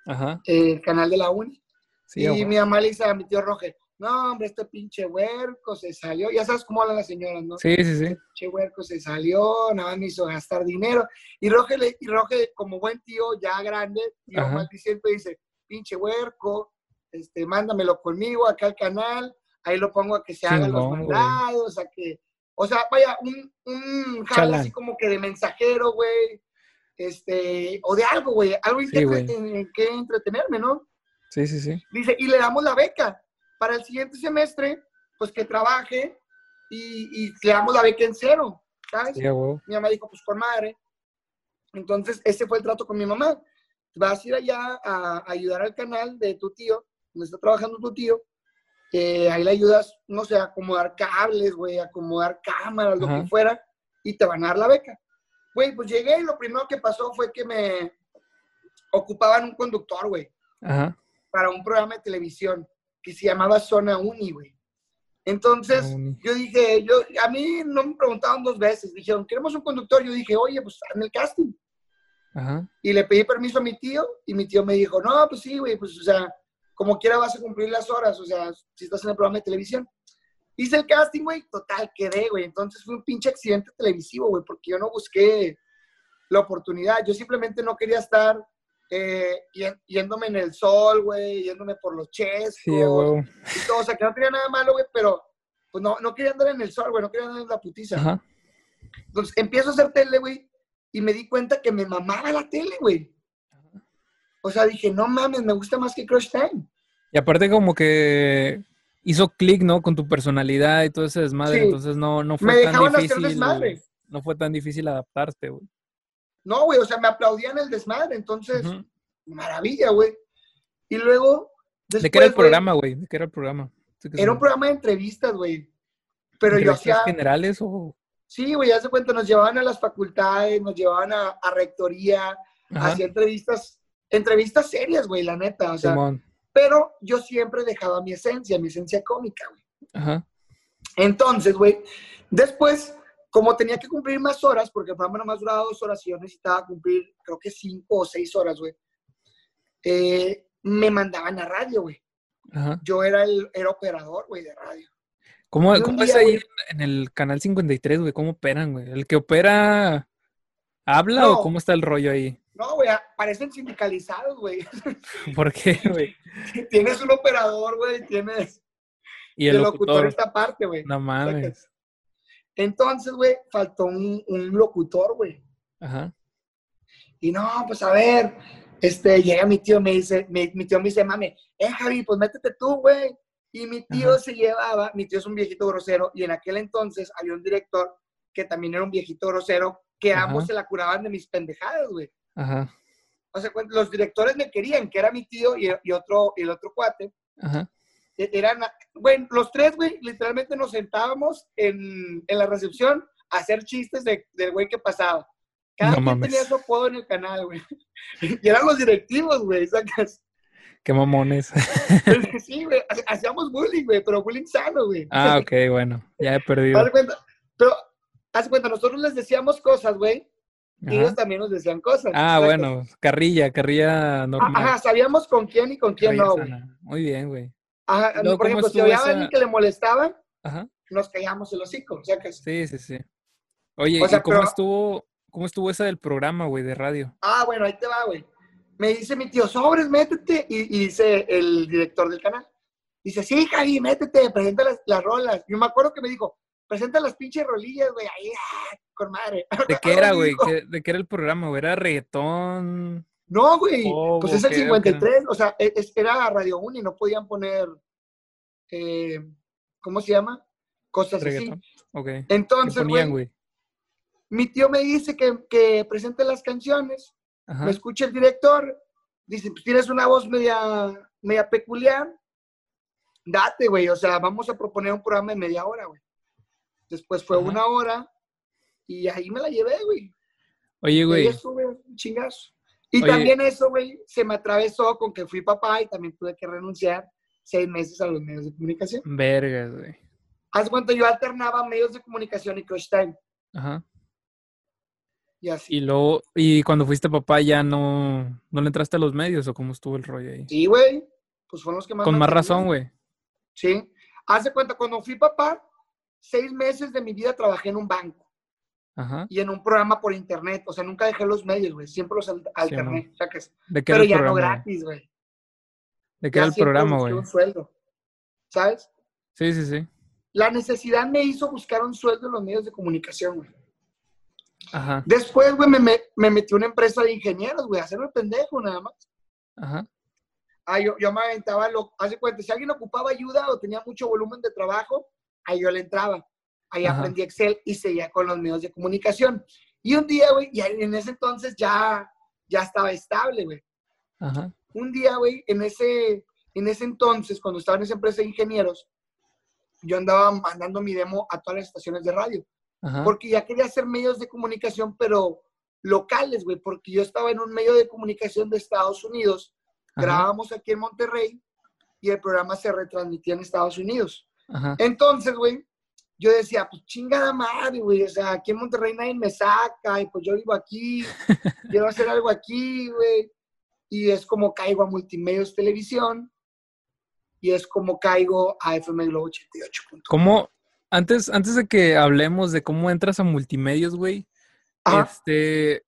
Ajá. eh, el canal de la Uni. Sí, y mi mamá le dice a mi tío Roge, no, hombre, este pinche huerco se salió. Ya sabes cómo hablan las señoras, ¿no? Sí, sí, sí. pinche huerco se salió, nada más me hizo gastar dinero. Y Roge, y Roge como buen tío ya grande, tío maldiciente, dice, pinche huerco, este, mándamelo conmigo acá al canal, ahí lo pongo a que se hagan los güey. mandados, a que, o sea, vaya, un, un jale así como que de mensajero, güey, este, o de algo, güey, algo Sí, güey. en que entretenerme, ¿no? Sí, sí, sí. Dice, y le damos la beca para el siguiente semestre, pues que trabaje y, y le damos la beca en cero, ¿sabes? Sí. Mi mamá dijo, pues con madre. Entonces, ese fue el trato con mi mamá. Vas a ir allá a, ayudar al canal de tu tío, donde está trabajando tu tío. eh, ahí le ayudas, no sé, a acomodar cables, güey, a acomodar cámaras, lo Ajá. que fuera, y te van a dar la beca. Güey, pues llegué y lo primero que pasó fue que me ocupaban un conductor, güey para un programa de televisión que se llamaba Zona Uni, güey. Entonces, yo dije, yo, a mí no me preguntaron dos veces, dijeron, queremos un conductor. Yo dije, oye, pues en el casting. Ajá. Y le pedí permiso a mi tío y mi tío me dijo, no, pues sí, güey, pues o sea, como quiera vas a cumplir las horas, o sea, si estás en el programa de televisión. Hice el casting, güey, total, quedé, güey. Entonces fue un pinche accidente televisivo, güey, porque yo no busqué la oportunidad. Yo simplemente no quería estar eh, yéndome en el sol, güey, yéndome por los chescos Sí, güey. y todo. O sea, que no tenía nada malo, güey, pero pues no, no quería andar en el sol, güey, no quería andar en la putiza. Ajá. Entonces empiezo a hacer tele, güey, y me di cuenta que me mamaba la tele, güey. O sea, dije, no mames, me gusta más que Crush Time. Y aparte como que hizo clic, ¿no? Con tu personalidad y todo ese desmadre, Sí. entonces no, no fue Me tan dejaban hacer difícil. desmadre. No fue tan difícil adaptarte, güey. No, güey, o sea, me aplaudían el desmadre, entonces, maravilla, güey. Y luego, después, ¿De qué era el programa, güey? ¿De qué era el programa? Sí Era un programa de entrevistas, güey. Pero yo ¿Entrevistas hacía, generales o...? sí, güey, ya se cuenta, nos llevaban a las facultades, nos llevaban a, a rectoría, hacía entrevistas, entrevistas serias, güey, la neta, o sea, Simón. pero yo siempre dejaba mi esencia, mi esencia cómica, güey. Ajá, Entonces, güey, después, como tenía que cumplir más horas, porque el programa nomás duraba dos horas y yo necesitaba cumplir, creo que cinco o seis horas, güey, eh, me mandaban a radio, güey. ajá. Yo era el era operador, güey, de radio. ¿Cómo, cómo es día, ahí güey- en el canal 53, güey? ¿Cómo operan, güey? ¿El que opera habla No. o cómo está el rollo ahí? No, güey, parecen sindicalizados, güey. <laughs> ¿Por qué, güey? <laughs> tienes un operador, güey, tienes Y el el locutor locutor. esta parte, güey. No mames. Entonces, güey, faltó un, un locutor, güey. Ajá. Y no, pues a ver, este, llega mi tío, me dice, mi, mi tío me dice, mame, eh, Javi, pues métete tú, güey. Y mi tío Ajá. se llevaba, mi tío es un viejito grosero, y en aquel entonces había un director que también era un viejito grosero, que Ajá. ambos se la curaban de mis pendejadas, güey. Ajá. O sea, los directores me querían, que era mi tío y, y otro, y el otro cuate. Ajá. E- Eran, güey, los tres, güey, literalmente nos sentábamos en, en la recepción a hacer chistes de- del güey que pasaba. Cada No quien tenía su apodo en el canal, güey. <laughs> Y eran los directivos, güey, sacas. Qué mamones. <laughs> Sí, güey, ha- hacíamos bullying, güey, pero bullying sano, güey. ah, ok, bueno. Ya he perdido. Pero, haz cuenta, nosotros les decíamos cosas, güey, Ajá. ellos también nos decían cosas. Ah, bueno. Carrilla, carrilla normal. Ajá, sabíamos con quién y con quién Carrilla no, güey. Muy bien, güey. Ajá, Luego, por ¿cómo ejemplo, si había esa- alguien que le molestaba, Ajá. nos callamos el hocico, sacas. Sí, sí, sí. Oye, O sea, ¿y cómo pero- estuvo, cómo estuvo esa del programa, güey, de radio? Ah, bueno, ahí te va, güey. Me dice mi tío, sobres, métete. Y, y dice el director del canal. Dice, sí, Javi, métete, presenta las, las rolas. Yo me acuerdo que me dijo, presenta las pinches rolillas, güey, ahí, ah, con madre. <laughs> ¿De qué era, güey? dijo. ¿Qué- ¿De qué era el programa, güey? ¿Era reggaetón? No, güey, Oh, pues es el ok, ok. 53, o sea, e- es- era Radio Uni, no podían poner, eh, ¿cómo se llama? Cosas ¿Reggaetón? así. Ok. ¿Qué Entonces, güey, güey? mi tío me dice que, que presente las canciones, Ajá. me escucha el director, dice, pues tienes una voz media, media peculiar, date, güey, o sea, vamos a proponer un programa de media hora, güey. Después fue Ajá. una hora y ahí me la llevé, güey. Oye, Y güey. estuve un chingazo. Y Oye. también eso, güey, se me atravesó con que fui papá y también tuve que renunciar seis meses a los medios de comunicación. Vergas, güey. Haz cuenta, yo alternaba medios de comunicación y crush time. Ajá. Y así. Y luego, y cuando fuiste papá ya no, no le entraste a los medios o cómo estuvo el rollo ahí. Sí, güey. Pues fueron los que más Con más razón, güey. Sí. Haz de cuenta, cuando fui papá, seis meses de mi vida trabajé en un banco Ajá. y en un programa por internet. O sea, nunca dejé los medios, güey. Siempre los al- alterné. sacas. ¿De qué Pero ya no programa? gratis, güey. ¿De qué era el programa, güey? un sueldo. ¿Sabes? Sí, sí, sí. La necesidad me hizo buscar un sueldo en los medios de comunicación, güey. Ajá. Después, güey, me, me, me metí a una empresa de ingenieros, güey, a hacerme pendejo nada más. Ajá. Ah, yo, yo me aventaba, lo, hace cuenta, si alguien ocupaba ayuda o tenía mucho volumen de trabajo, ahí yo le entraba. Ahí Ajá. aprendí Excel y seguía con los medios de comunicación. Y un día, güey, y en ese entonces ya, ya estaba estable, güey. Un día, güey, en ese, en ese entonces, cuando estaba en esa empresa de ingenieros, yo andaba mandando mi demo a todas las estaciones de radio. Ajá. porque ya quería hacer medios de comunicación, pero locales, güey, porque yo estaba en un medio de comunicación de Estados Unidos, Ajá. grabábamos aquí en Monterrey y el programa se retransmitía en Estados Unidos. Ajá. Entonces, güey, yo decía, pues chingada madre, güey, o sea, aquí en Monterrey nadie me saca y pues yo vivo aquí, <laughs> quiero hacer algo aquí, güey. Y es como caigo a Multimedios Televisión y es como caigo a FM Globo 88. ¿Cómo, antes, antes de que hablemos de cómo entras a multimedios, güey, este,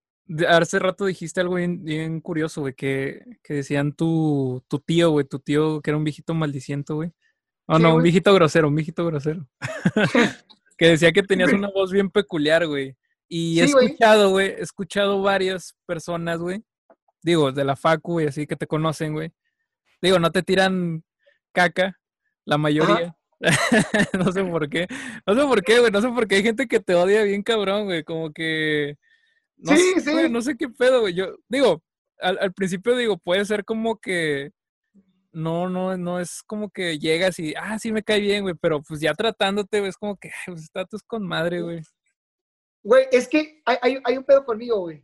hace rato dijiste algo bien, bien curioso, güey, que, que decían tu, tu tío, güey, tu tío que era un viejito maldiciento, güey. Oh, no, un viejito grosero, un viejito grosero. <laughs> que decía que tenías una voz bien peculiar, güey. Y he escuchado, güey, he escuchado varias personas, güey. Digo, de la facu, y así que te conocen, güey. Digo, no te tiran caca, la mayoría. <laughs> no sé por qué. No sé por qué, güey. No sé por qué hay gente que te odia bien cabrón, güey. Como que. No sí, sé, sí. no sé qué pedo, güey. Yo digo, al, al, principio digo, puede ser como que. No, no, no es como que llegas y, ah, sí me cae bien, güey, pero pues ya tratándote, güey, es como que, pues estás con madre, güey. Güey, es que hay, hay, hay un pedo conmigo, güey.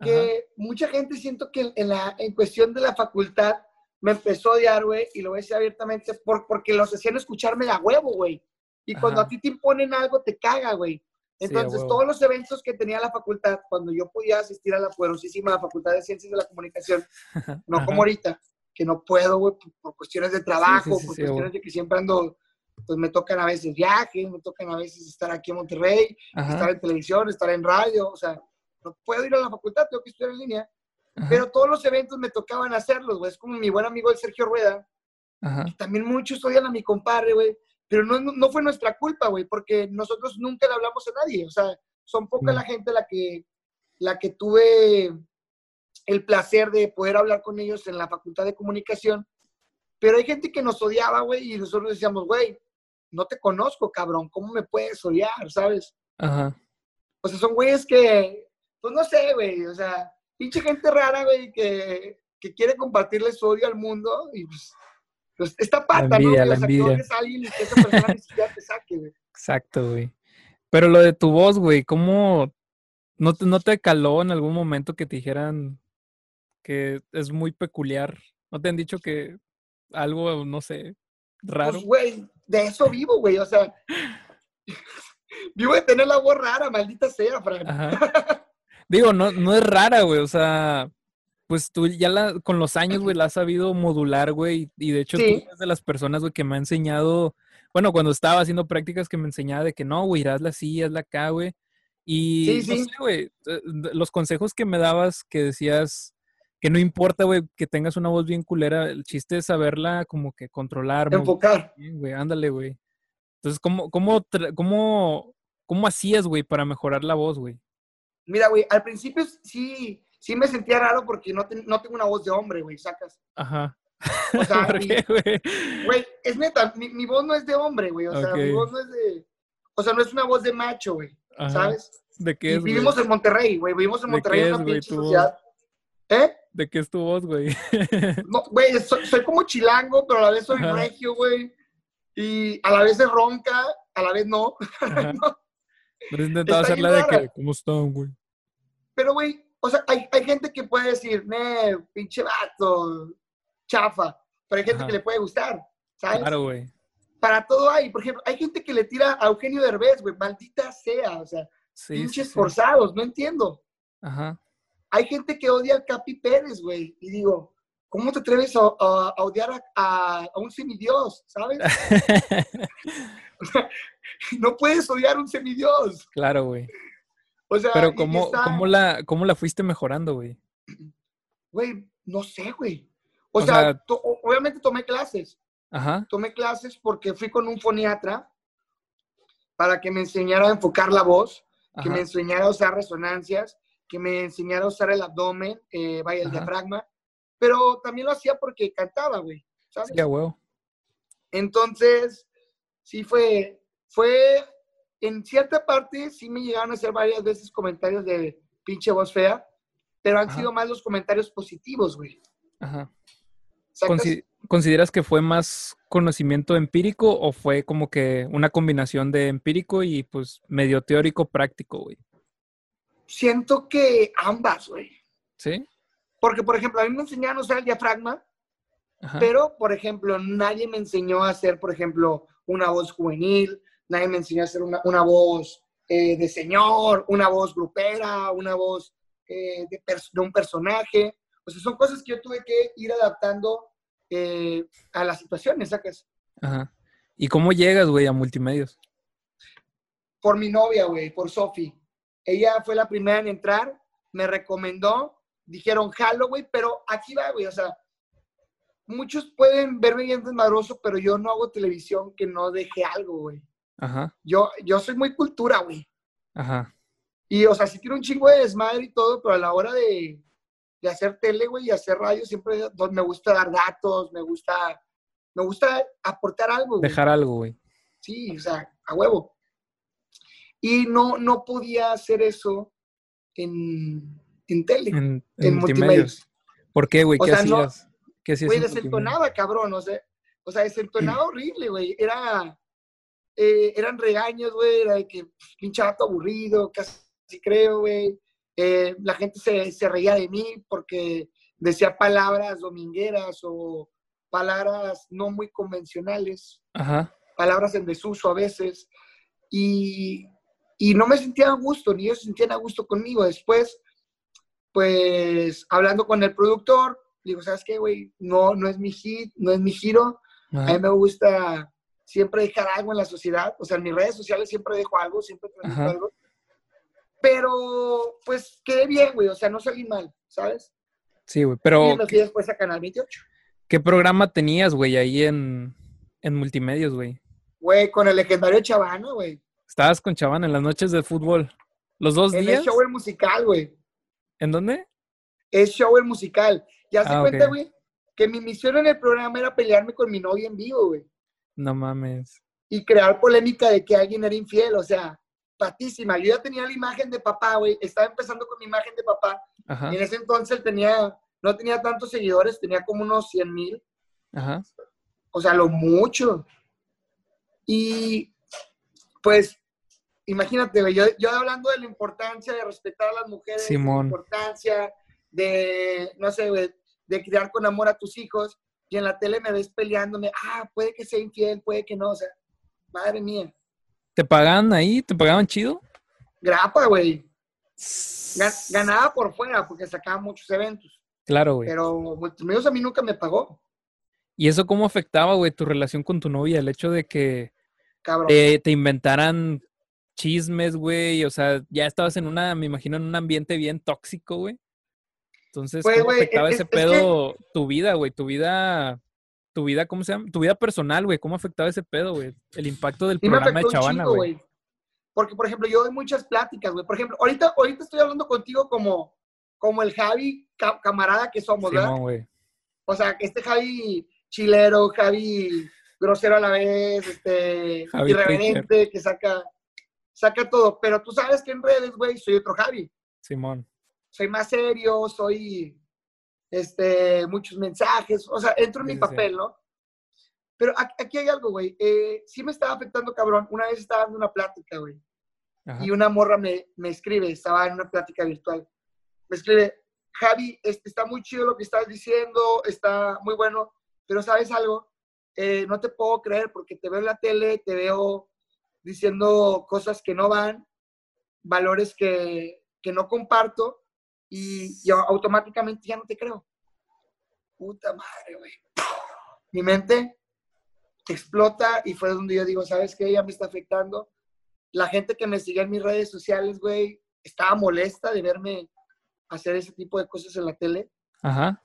Que Ajá. mucha gente siento que en, la, en cuestión de la facultad me empezó a odiar, güey, y lo voy a decir abiertamente, por, porque los hacían escucharme de huevo, güey. Y cuando a ti te imponen algo, te caga, güey. Entonces, sí, todos los eventos que tenía la facultad, cuando yo podía asistir a la poderosísima Facultad de Ciencias de la Comunicación, <laughs> no como ahorita, que no puedo, güey, por, por, cuestiones de trabajo, sí, sí, por cuestiones de que siempre ando, pues me tocan a veces viajes, me tocan a veces estar aquí en Monterrey, Ajá. estar en televisión, estar en radio, o sea, no puedo ir a la facultad, tengo que estudiar en línea. Ajá. Pero todos los eventos me tocaban hacerlos, güey. Es como mi buen amigo el Sergio Rueda. Ajá. Y también muchos odian a mi compadre, güey. Pero no, no fue nuestra culpa, güey, porque nosotros nunca le hablamos a nadie. O sea, son poca la gente la que, la que tuve el placer de poder hablar con ellos en la facultad de comunicación. Pero hay gente que nos odiaba, güey, y nosotros decíamos, güey, no te conozco, cabrón, ¿cómo me puedes odiar, sabes? Ajá. O sea, son güeyes que, pues no sé, güey, o sea, pinche gente rara, güey, que, que quiere compartirle su odio al mundo y pues, pues esta pata, la envidia, ¿no? La envidia. alguien y que esa persona ni siquiera te saque, güey. Exacto, güey. Pero lo de tu voz, güey, ¿cómo no te, no te caló en algún momento que te dijeran que es muy peculiar? ¿No te han dicho que algo, no sé, raro? Pues, güey, de eso vivo, güey, o sea, <laughs> vivo de tener la voz rara, maldita sea, Fran. Ajá. <laughs> Digo, no, no es rara, güey, o sea, pues tú ya la, con los años, güey, la has sabido modular, güey, y de hecho sí. tú eres de las personas, güey, que me ha enseñado, bueno, cuando estaba haciendo prácticas que me enseñaba de que no, güey, hazla así, hazla acá, güey, y sí, sí. no sé, güey, eh, los consejos que me dabas, que decías que no importa, güey, que tengas una voz bien culera, el chiste es saberla como que controlar. Enfocar. Güey, ándale, güey. Entonces, ¿cómo, cómo, cómo, cómo hacías, güey, para mejorar la voz, güey? Mira, güey, al principio sí, sí me sentía raro porque no, no tengo una voz de hombre, güey, sacas. Ajá. O sea, <laughs> ¿Por qué, güey? Es neta, mi, mi, voz no es de hombre, güey. O sea, mi voz no es de. O sea, no es una voz de macho, güey. ¿Sabes? ¿De qué es? Y vivimos en Monterrey, güey. Vivimos en Monterrey, es, una güey, pinche sociedad. ¿Eh? ¿De qué es tu voz, güey? <laughs> no, güey, soy, soy, como chilango, pero a la vez soy Ajá. regio, güey. Y a la vez es ronca, a la vez no. <laughs> no. Pero he intentado hacerla de que, ¿cómo están, güey? Pero, güey, o sea, hay, hay, gente que puede decir, ne, pinche vato, chafa. Pero hay gente Ajá. que le puede gustar, ¿sabes? Claro, güey. Para todo hay. Por ejemplo, hay gente que le tira a Eugenio Derbez, güey, maldita sea. O sea, sí, pinches sí, forzados, no entiendo. Ajá. Hay gente que odia al Capi Pérez, güey. Y digo, ¿cómo te atreves a, a, a odiar a, a, un semidios, sabes? <laughs> no puedes odiar a un semidios. Claro, güey. O sea, Pero ¿cómo. ¿cómo, la, ¿cómo la fuiste mejorando, güey? <clears throat> Güey, no sé, güey. O, o, sea, sea to obviamente tomé clases. Ajá. Tomé clases porque fui con un foniatra para que me enseñara a enfocar la voz, Ajá. que me enseñara a usar resonancias, que me enseñara a usar el abdomen, eh, vaya, el Ajá. diafragma. Pero también lo hacía porque cantaba, güey. ¿Sabes? Sí, güey. Entonces, sí fue, fue, en cierta parte sí me llegaron a hacer varias veces comentarios de pinche voz fea, pero han Ajá. sido más los comentarios positivos, güey. Ajá. Consi ¿Consideras que fue más conocimiento empírico o fue como que una combinación de empírico y pues medio teórico práctico, güey? Siento que ambas, güey. ¿Sí? Porque, por ejemplo, a mí me enseñaron a usar el diafragma, Ajá. pero, por ejemplo, nadie me enseñó a hacer, por ejemplo, una voz juvenil, nadie me enseñó a hacer una, una voz eh, de señor, una voz grupera, una voz eh, de, de, un personaje. O sea, son cosas que yo tuve que ir adaptando eh, a las situaciones, ¿sacas? Ajá. ¿Y cómo llegas, güey, a multimedios? Por mi novia, güey, por Sofi. Ella fue la primera en entrar, me recomendó, dijeron jalo, güey, pero aquí va, güey, o sea, muchos pueden verme bien desmadroso, pero yo no hago televisión que no deje algo, güey. Ajá. Yo, yo soy muy cultura, güey. Ajá. Y, o sea, sí tiene un chingo de desmadre y todo, pero a la hora de, de hacer tele, güey, y hacer radio, siempre me gusta dar datos, me gusta, me gusta aportar algo. Güey. Dejar algo, güey. Sí, o sea, a huevo. Y no, no podía hacer eso en, en tele, en, en, multimedios. ¿Por qué, güey? ¿Qué hacías? ¿Qué hacías? Güey, desentonaba, cabrón, o sea, o sea, desentonaba <clears throat> horrible, güey. Era, eh, eran regaños, güey, era de que pues, pinche aburrido, casi creo, güey. Eh, la gente se, se, reía de mí porque decía palabras domingueras o palabras no muy convencionales, Ajá. palabras en desuso a veces, y, y no me sentía a gusto, ni ellos se sentían a gusto conmigo. Después, pues, hablando con el productor, digo, ¿sabes qué, güey? No, no es mi hit, no es mi giro. A mí me gusta siempre dejar algo en la sociedad. O sea, en mis redes sociales siempre dejo algo, siempre transmito algo. Pero, pues, quedé bien, güey. O sea, no salí mal, ¿sabes? Sí, güey, pero... Y me fui después a Canal 28. ¿Qué programa tenías, güey, ahí en, en Multimedios, güey? Güey, con el legendario Chavana, güey. Estabas con Chavana en las noches de fútbol. ¿Los dos días? En el show el musical, güey. ¿En dónde? Es show el musical. Ya se ah, cuenta, güey, que mi misión en el programa era pelearme con mi novia en vivo, güey. No mames. Y crear polémica de que alguien era infiel, o sea, patísima. Yo ya tenía la imagen de papá, güey. Estaba empezando con mi imagen de papá. Y en ese entonces tenía, no tenía tantos seguidores, tenía como unos 100 mil. Ajá. O sea, lo mucho. Y pues, imagínate, güey, yo, yo, hablando de la importancia de respetar a las mujeres, Simón. de la importancia de, no sé, güey, de criar con amor a tus hijos, y en la tele me ves peleándome, ah, puede que sea infiel, puede que no, o sea, madre mía. ¿Te pagaban ahí? ¿Te pagaban chido? Grapa, güey. Ganaba por fuera porque sacaba muchos eventos. Claro, güey. Pero Multimedios a mí nunca me pagó. ¿Y eso cómo afectaba, güey, tu relación con tu novia? El hecho de que te, te, inventaran chismes, güey. O sea, ya estabas en una, me imagino, en un ambiente bien tóxico, güey. Entonces, pues, ¿cómo afectaba ese pedo tu vida, güey? Tu vida, tu vida, ¿cómo se llama? Tu vida personal, güey. ¿Cómo afectaba ese pedo, güey? El impacto del programa de Chavana, güey. Porque, por ejemplo, yo doy muchas pláticas, güey. Por ejemplo, ahorita, ahorita estoy hablando contigo como, como el Javi camarada que somos, ¿verdad? güey. O sea, este Javi chilero, Javi grosero a la vez, este, irreverente, que saca, saca todo. Pero tú sabes que en redes, güey, soy otro Javi. Simón soy más serio, soy, este, muchos mensajes, o sea, entro en mi papel, ¿no? Pero aquí hay algo, güey. Eh, sí me estaba afectando, cabrón. Una vez estaba dando una plática, güey. Y una morra me, me, escribe, estaba en una plática virtual. Me escribe, Javi, este, está muy chido lo que estás diciendo, está muy bueno, pero ¿sabes algo? Eh, no te puedo creer porque te veo en la tele, te veo diciendo cosas que no van, valores que, que no comparto, y yo automáticamente ya no te creo. Puta madre, güey. Mi mente explota y fue donde yo digo, ¿sabes qué? Ya me está afectando. La gente que me sigue en mis redes sociales, güey, estaba molesta de verme hacer ese tipo de cosas en la tele. Ajá.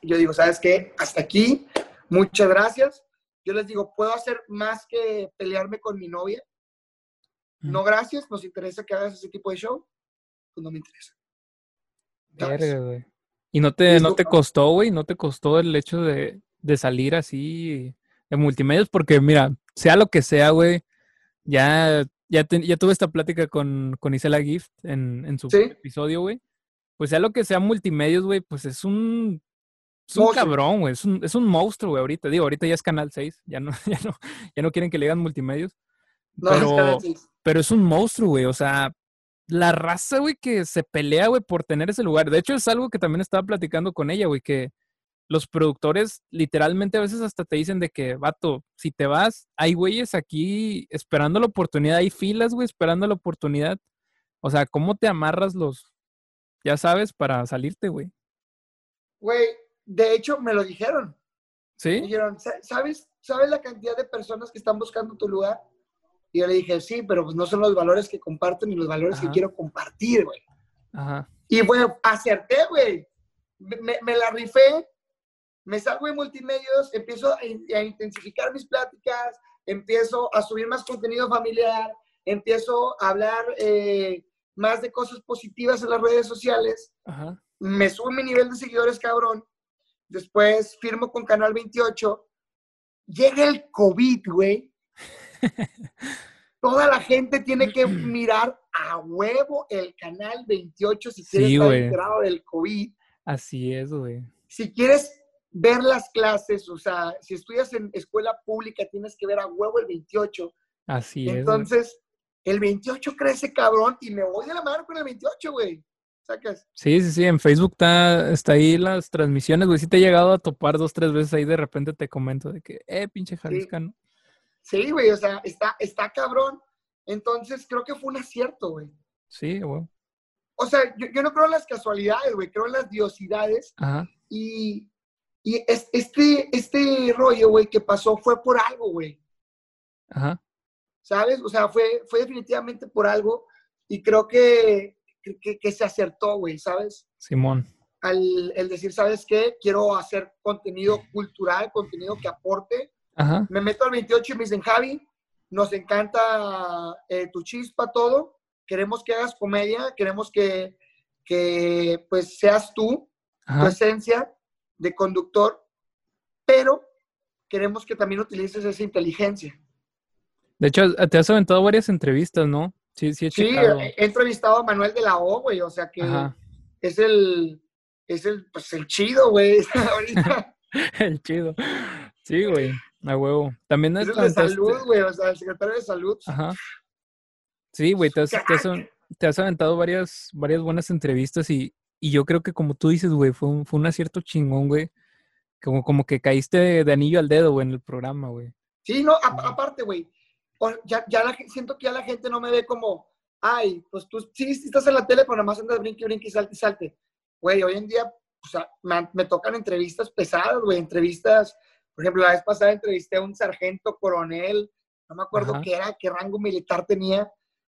Yo digo, ¿sabes qué? Hasta aquí, muchas gracias. Yo les digo, ¿puedo hacer más que pelearme con mi novia? No, gracias, nos interesa que hagas ese tipo de show. Pues no me interesa. ¿Y no te, no te costó, güey? ¿No te costó el hecho de, salir así en multimedios? Porque, mira, sea lo que sea, güey, ya, ya, ya tuve esta plática con, con Isela Gift en, su episodio, güey. Pues sea lo que sea multimedios, güey, pues es un, es un cabrón, güey. Es un, es un monstruo, güey, ahorita. Digo, ahorita ya es Canal 6. Ya no, <laughs> ya no, ya no quieren que le digan multimedios. pero, pero es un monstruo, güey. O sea, la raza, güey, que se pelea, güey, por tener ese lugar. De hecho, es algo que también estaba platicando con ella, güey, que los productores literalmente a veces hasta te dicen de que, vato, si te vas, hay güeyes aquí esperando la oportunidad, hay filas, güey, esperando la oportunidad. O sea, ¿cómo te amarras los, ya sabes, para salirte, güey? Güey, de hecho, me lo dijeron. ¿Sí? Me dijeron, ¿sabes, ¿sabes la cantidad de personas que están buscando tu lugar? Y yo le dije, sí, pero pues no son los valores que comparto ni los valores que quiero compartir, güey. Ajá. Y bueno, acerté, güey. Me, me, la rifé, me salgo de multimedios, empiezo a, intensificar mis pláticas, empiezo a subir más contenido familiar, empiezo a hablar eh, más de cosas positivas en las redes sociales, Ajá. me subo mi nivel de seguidores, cabrón. Después firmo con Canal 28. Llega el COVID, güey. <laughs> Toda la gente tiene que <clears throat> mirar a huevo el Canal 28 si quieres Sí, estar enterado del COVID. Así es, güey. Si quieres ver las clases, o sea, si estudias en escuela pública, tienes que ver a huevo el 28. Así es. güey. Entonces, el 28 crece cabrón y me voy de la mano con el 28, güey. Sacas. Sí, sí, sí, en Facebook está, está ahí las transmisiones, güey. Sí te he llegado a topar dos, tres veces ahí, de repente te comento de que, eh, pinche Jaliscano. Sí, güey, o sea, está, está cabrón. Entonces, creo que fue un acierto, güey. Sí, güey. O sea, yo, yo no creo en las casualidades, güey, creo en las diosidades. Ajá. Y, y es- este, este rollo, güey, que pasó fue por algo, güey. Ajá. ¿Sabes? O sea, fue, fue definitivamente por algo. Y creo que, que, que se acertó, güey, ¿sabes? Simón. Al el decir, ¿sabes qué? Quiero hacer contenido cultural, contenido que aporte. Ajá. Me meto al 28 y me dicen, Javi, nos encanta eh, tu chispa, todo. Queremos que hagas comedia, queremos que, que pues seas tú, tu esencia de conductor, pero queremos que también utilices esa inteligencia. De hecho, te has aventado varias entrevistas, ¿no? Sí, sí, he Sí, he entrevistado a Manuel de la O, güey, o sea que Ajá. es el, es el, pues el chido, güey, <laughs> ahorita. <laughs> El chido. Sí, güey. A huevo. También es el de aventaste- salud, güey, o sea, el secretario de salud. Ajá. Sí, güey, te has, te has te aventado varias, varias buenas entrevistas y, y yo creo que como tú dices, güey, fue un, fue un acierto chingón, güey. Como, como que caíste de, de anillo al dedo, güey, en el programa, güey. Sí, no, a- aparte, güey, ya, ya la siento que ya la gente no me ve como, ay, pues tú sí, sí estás en la tele, pero nada más andas brinque, brinque y salte y salte. Güey, hoy en día, o sea, me, me tocan entrevistas pesadas, güey, entrevistas, por ejemplo, la vez pasada entrevisté a un sargento coronel, no me acuerdo Ajá. qué era, qué rango militar tenía,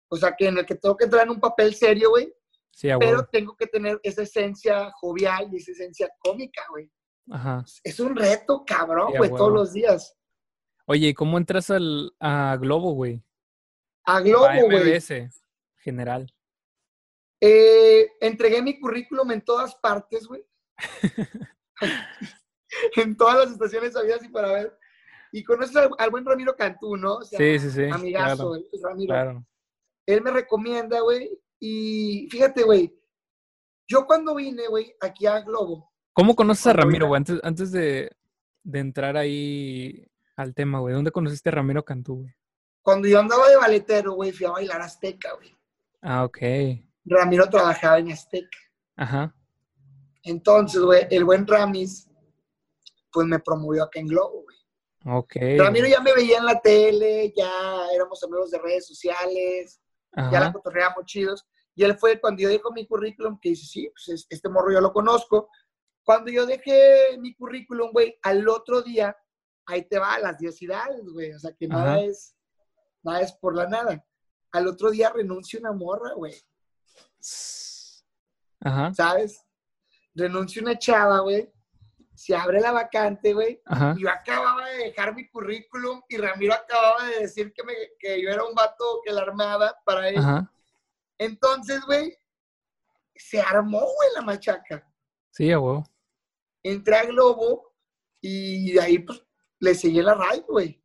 o sea, que en el que tengo que entrar en un papel serio, güey, Sí, pero tengo que tener esa esencia jovial y esa esencia cómica, güey. Ajá. Es un reto, cabrón, Sí, güey, huevo. todos los días. Oye, ¿y cómo entras al, a Globo, güey? A Globo, güey. General. Eh, entregué mi currículum en todas partes, güey. <laughs> <laughs> en todas las estaciones había y para ver. Y conoces al, al buen Ramiro Cantú, ¿no? O sea, Sí, sí, sí. Amigazo, claro, el- Ramiro. claro. Él me recomienda, güey. Y fíjate, güey. Yo cuando vine, güey, aquí a Globo. ¿Cómo conoces a Ramiro, güey? Antes, antes de, de entrar ahí al tema, güey. ¿Dónde conociste a Ramiro Cantú, güey? Cuando yo andaba de baletero, güey, fui a bailar Azteca, güey. Ah, ok. Ramiro trabajaba en Azteca. Ajá. Entonces, güey, el buen Ramis, pues me promovió acá en Globo, güey. Ok. Ramiro ya me veía en la tele, ya éramos amigos de redes sociales, ya la cotorreamos chidos. Y él fue cuando yo dejo mi currículum, que dice, sí, pues es- este morro yo lo conozco. Cuando yo dejé mi currículum, güey, al otro día, ahí te va, las diosidades, güey. O sea, que nada es, nada es por la nada. Al otro día renuncia una morra, güey, Ajá. ¿sabes? Renuncia una chava, güey. Se abre la vacante, güey. Yo acababa de dejar mi currículum y Ramiro acababa de decir que, me, que yo era un vato que la armaba para él. Ajá. Entonces, güey, se armó, güey, la machaca. Sí, a huevo. Entré a Globo y de ahí, pues, le seguí la radio, güey.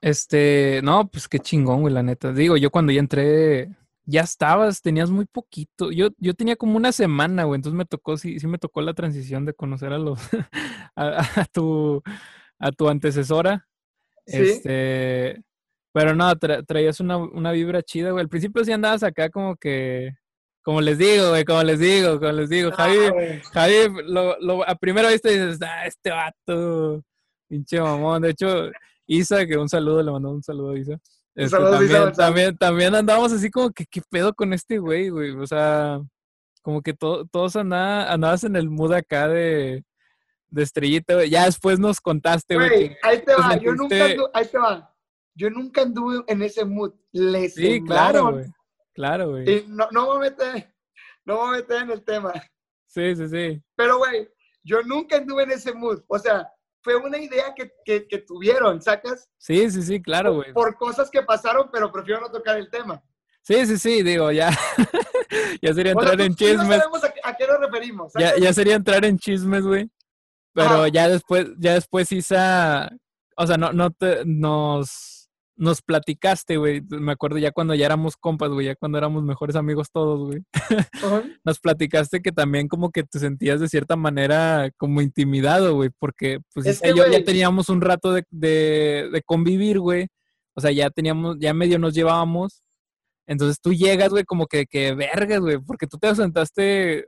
Este, no, pues qué chingón, güey, la neta. Digo, yo cuando ya entré, ya estabas, tenías muy poquito. Yo, yo tenía como una semana, güey, entonces me tocó, sí, sí me tocó la transición de conocer a los, <laughs> a, a tu, a tu antecesora. Sí. Este, pero no, tra- traías una, una vibra chida, güey. Al principio sí andabas acá como que, como les digo, güey, como les digo, como les digo, Javi, Ah, güey. Javi, lo, lo- a primera vista dices, ah, este vato, pinche mamón. De hecho, Isa, que un saludo, le mandó un saludo a Isa. Este, saludo a Isa también, también, también andábamos así como que, ¿qué pedo con este güey, güey? O sea, como que to- todos andaba, andabas en el mood acá de, de estrellita, güey. Ya después nos contaste, güey. Güey, ahí te te va, yo nunca anduve, ahí te va. Yo nunca anduve en ese mood. Le Sí, claro, güey. Claro, güey. Y no, no me meter, no me meter en el tema. Sí, sí, sí. Pero, güey, yo nunca anduve en ese mood. O sea, fue una idea que, que, que tuvieron, ¿sacas? Sí, sí, sí, claro, güey. Por cosas que pasaron, pero prefiero no tocar el tema. Sí, sí, sí, digo, ya, <laughs> ya sería entrar en chismes. No sabemos a, a, qué nos referimos. Ya, ya, sería entrar en chismes, güey. Pero ya después, ya después Isa, o sea, no, no te, nos, nos platicaste, güey. Me acuerdo ya cuando ya éramos compas, güey, ya cuando éramos mejores amigos todos, güey. <laughs> nos platicaste que también como que te sentías de cierta manera como intimidado, güey, porque pues es yo ya teníamos un rato de, de, de convivir, güey. O sea, ya teníamos, ya medio nos llevábamos. Entonces tú llegas, güey, como que, que vergas, güey, porque tú te ausentaste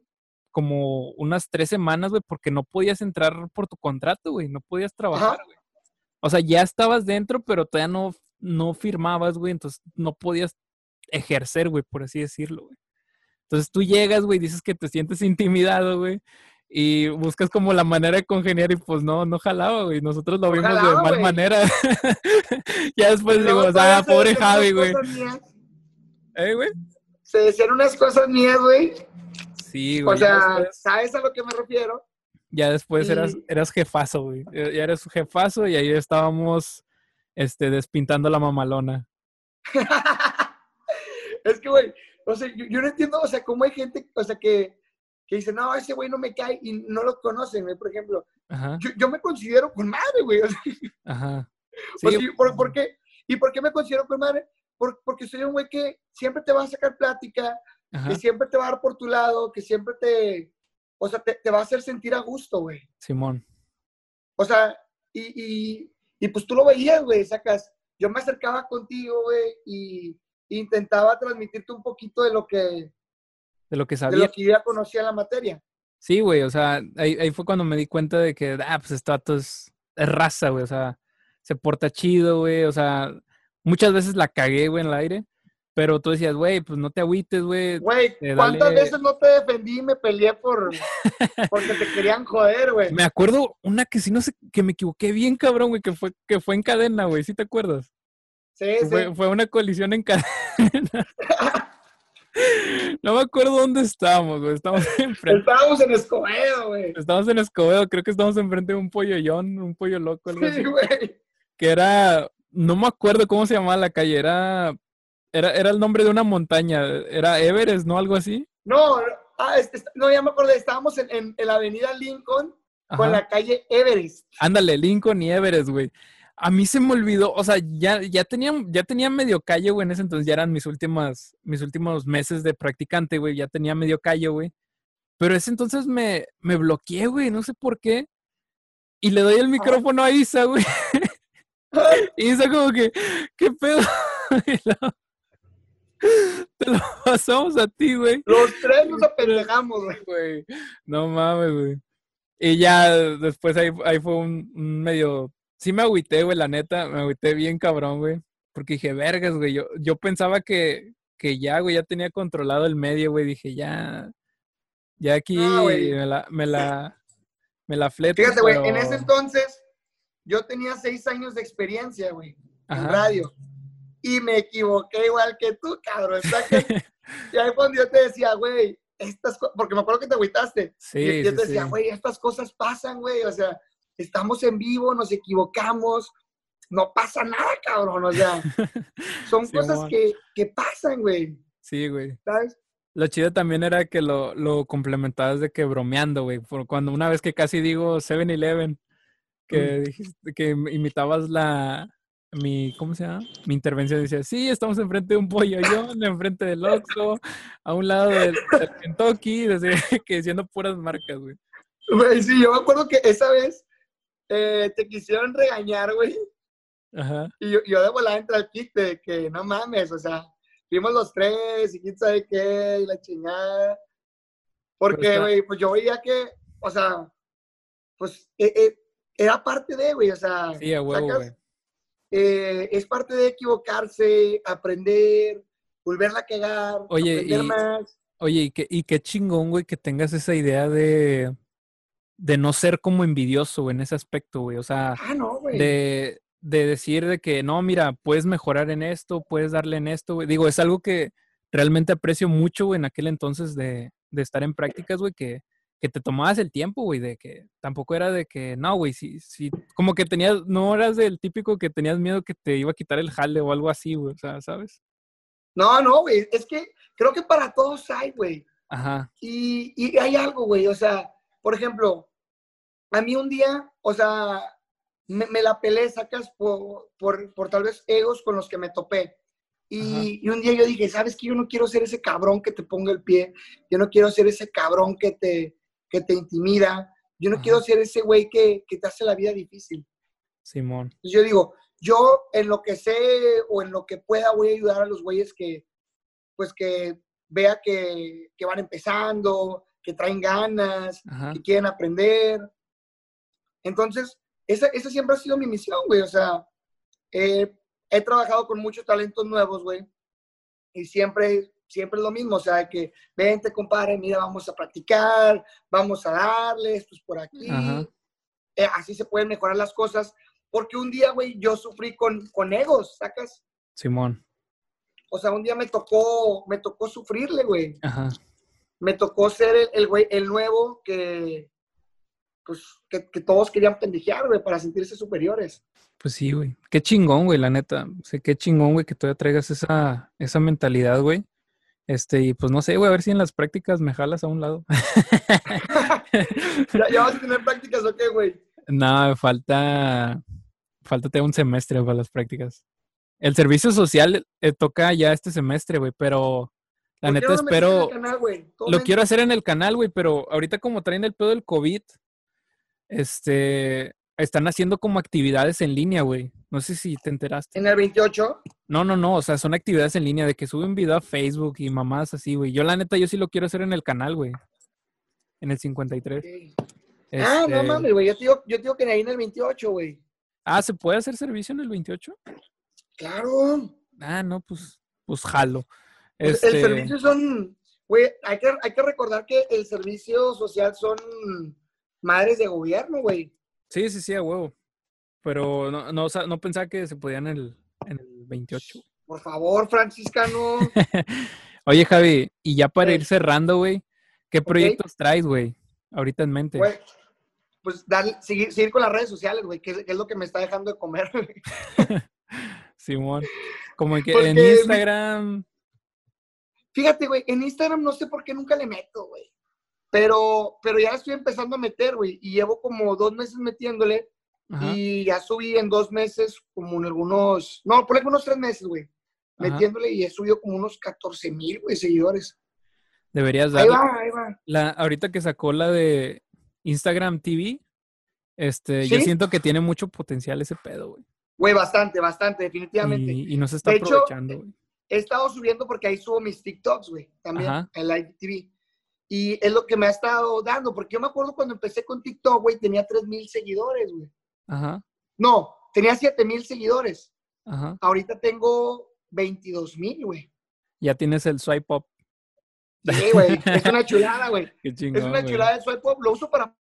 como unas tres semanas, güey, porque no podías entrar por tu contrato, güey, no podías trabajar, güey. O sea, ya estabas dentro, pero todavía no, no firmabas, güey, entonces no podías ejercer, güey, por así decirlo, güey. Entonces tú llegas, güey, dices que te sientes intimidado, güey, y buscas como la manera de congeniar y pues no, no jalaba, güey. Nosotros lo vimos de mal manera. <laughs> ya después digo, ah, pobre Javi, güey. ¿Eh, güey? Se decían unas cosas mías, güey, Sí, güey. O sea, ¿sabes a lo que me refiero? Ya después eras, eras jefazo, güey. Ya eres jefazo y ahí estábamos este, despintando la mamalona. <laughs> es que, güey, o sea, yo, no entiendo, o sea, cómo hay gente, o sea, que, que dice, no, ese güey no me cae y no lo conocen, güey, por ejemplo. Yo, yo, me considero con madre, güey. Ajá. <laughs> Sí. ¿por, ¿por, qué? ¿Y por qué me considero con madre? porque soy un güey que siempre te va a sacar plática, que siempre te va a dar por tu lado, que siempre te, o sea, te, va a hacer sentir a gusto, güey. Simón. O sea, y, y, pues tú lo veías, güey, sacas. Yo me acercaba contigo, güey, y, intentaba transmitirte un poquito de lo que... De lo que sabía. De lo que ya conocía la materia. Sí, güey, o sea, ahí, ahí, fue cuando me di cuenta de que, ah, pues esto es, es raza, güey, o sea, se porta chido, güey, o sea, muchas veces la cagué, güey, en el aire, pero tú decías, güey, pues no te agüites, güey. Güey, ¿cuántas veces no te defendí y me peleé por <laughs> porque te querían joder, güey? Me acuerdo una que sí no sé, que me equivoqué bien, cabrón, güey, que fue, que fue en cadena, güey, ¿sí te acuerdas? Sí, sí. Fue, una colisión en cadena. <laughs> no me acuerdo dónde estábamos, güey. Estábamos <laughs> enfrente. Estábamos en Escobedo, güey. Estábamos en Escobedo, creo que estábamos enfrente de un pollo yon, un pollo loco, algo sí, güey. Que era, no me acuerdo cómo se llamaba la calle, era era, era el nombre de una montaña, era Everest, ¿no? Algo así. No, ah, no, ya me acordé, estábamos en, en, la avenida Lincoln con la calle Everest. Ándale, Lincoln y Everest, güey. A mí se me olvidó, o sea, ya, ya, tenía, ya tenía medio calle, güey, en ese entonces ya eran mis últimas, mis últimos meses de practicante, güey, ya tenía medio calle, güey. Pero ese entonces me, me bloqueé, güey, no sé por qué. Y le doy el micrófono a Isa, güey. <laughs> <laughs> Isa como que, ¿qué pedo? <laughs> <laughs> Te lo pasamos a ti, güey. Los tres nos apendejamos, güey. No mames, güey. Y ya después ahí, ahí fue un, medio. Sí me agüité, güey, la neta. Me agüité bien cabrón, güey. Porque dije, vergas, güey. Yo, yo pensaba que, que ya, güey, ya tenía controlado el medio, güey. Dije, ya. Ya aquí me la, me la, me la fleto. Fíjate, güey, en ese entonces yo tenía seis años de experiencia, güey, en radio y me equivoqué igual que tú, cabrón. <laughs> y ahí cuando yo te decía, güey, estas porque me acuerdo que te agüitaste. Sí, y yo te decía, güey, estas cosas pasan, güey, o sea, estamos en vivo, nos equivocamos, no pasa nada, cabrón, o sea, <laughs> son cosas que, que, pasan, güey. Sí, güey. ¿Sabes? Lo chido también era que lo, lo complementabas de que bromeando, güey. Cuando una vez que casi digo 7-Eleven, que, dijiste, que imitabas la, mi, ¿cómo se llama? Mi intervención decía, sí, estamos enfrente de un pollo yo, enfrente del Oxxo, a un lado del, Kentucky, desde, <laughs> que diciendo puras marcas, güey. Güey, sí, yo me acuerdo que esa vez eh, te quisieron regañar, güey. Ajá. Y yo, yo de volada entré al kit de que no mames, o sea, vimos los tres y quién sabe qué, y la chingada. Porque, güey, pues yo veía que, o sea, pues e, e, era parte de, güey, o sea, sí, a huevo, güey eh, es parte de equivocarse, aprender, volverla a cagar, oye, aprender más. Oye, y qué, y qué chingón, güey, que tengas esa idea de, de no ser como envidioso en ese aspecto, güey. O sea, ah, no, de, de, decir de que no, mira, puedes mejorar en esto, puedes darle en esto, güey. Digo, es algo que realmente aprecio mucho, güey, en aquel entonces de, de estar en prácticas, güey, que, que te tomabas el tiempo, güey, de que tampoco era de que, no, güey, si, si, como que tenías, no eras del típico que tenías miedo que te iba a quitar el jale o algo así, güey, o sea, ¿sabes? No, no, güey, es que creo que para todos hay, güey. Ajá. Y, y hay algo, güey, o sea, por ejemplo, a mí un día, o sea, me, me la pelé, sacas, por, por, por, tal vez egos con los que me topé. Y, y, un día yo dije, ¿sabes qué? Yo no quiero ser ese cabrón que te ponga el pie, yo no quiero ser ese cabrón que te, que te intimida, yo no Ajá. quiero ser ese güey que, que, te hace la vida difícil. Simón. Entonces yo digo, yo en lo que sé o en lo que pueda voy a ayudar a los güeyes que, pues que vea que, que van empezando, que traen ganas, Ajá. que quieren aprender. Entonces, esa, esa siempre ha sido mi misión, güey. O sea, eh, he trabajado con muchos talentos nuevos, güey. Y siempre, siempre es lo mismo. O sea, que vente, compadre, mira, vamos a practicar, vamos a darle, esto es por aquí. Eh, así se pueden mejorar las cosas. Porque un día, güey, yo sufrí con, con egos, ¿sacas? Simón. O sea, un día me tocó, me tocó sufrirle, güey. Ajá. Me tocó ser el, el güey, el nuevo que, pues, que, que todos querían pendejear, güey, para sentirse superiores. Pues sí, güey. Qué chingón, güey, la neta. O sea, qué chingón, güey, que todavía traigas esa, esa mentalidad, güey. Este, y pues no sé, güey, a ver si en las prácticas me jalas a un lado. <laughs> ¿Ya, ¿Ya, vas a tener prácticas o qué, güey? No, falta, falta un semestre para las prácticas. El servicio social eh, toca ya este semestre, güey, pero la neta no espero. Canal, lo quiero hacer en el canal, güey, pero ahorita como traen el pedo del COVID, este, están haciendo como actividades en línea, güey. No sé si te enteraste. ¿En el 28? No, no, no. O sea, son actividades en línea de que suben video a Facebook y mamás así, güey. Yo, la neta, yo sí lo quiero hacer en el canal, güey. En el 53. Okay. Este... Ah, no mames, güey. Yo te, digo, yo te digo que ahí en el 28, güey. Ah, ¿se puede hacer servicio en el 28? Claro. Ah, no, pues, pues jalo. Pues este... El servicio son, güey, hay que, hay que recordar que el servicio social son madres de gobierno, güey. Sí, sí, sí, a huevo. Pero no, no, no pensaba que se podían en el, en el 28. Por favor, franciscano. <laughs> Oye, Javi, y ya para ir cerrando, güey, ¿qué proyectos traes, güey? Ahorita en mente. Pues dar, seguir, seguir con las redes sociales, güey, que, que, es lo que me está dejando de comer. <laughs> Simón. Como que Porque, en Instagram. Fíjate, güey, en Instagram no sé por qué nunca le meto, güey. Pero, pero ya estoy empezando a meter, güey, y llevo como dos meses metiéndole. Ajá. Y ya subí en dos meses como en algunos, no, por algunos tres meses, güey, metiéndole y he subido como unos 14 mil, güey, seguidores. Deberías dar. Ahí va, ahí va. La, ahorita que sacó la de Instagram TV, este, ¿Sí? yo siento que tiene mucho potencial ese pedo, güey. Güey, bastante, bastante, definitivamente. Y, y no se está de aprovechando, güey. He estado subiendo porque ahí subo mis TikToks, güey, también, Ajá. en Live TV. Y es lo que me ha estado dando, porque yo me acuerdo cuando empecé con TikTok, güey, tenía 3 mil seguidores, güey. Ajá. No, tenía 7 mil seguidores. Ajá. Ahorita tengo 22 mil, güey. Ya tienes el swipe up. Sí, güey, <laughs> es una chulada, güey. Qué chingón, Es una chulada el swipe up, lo uso para...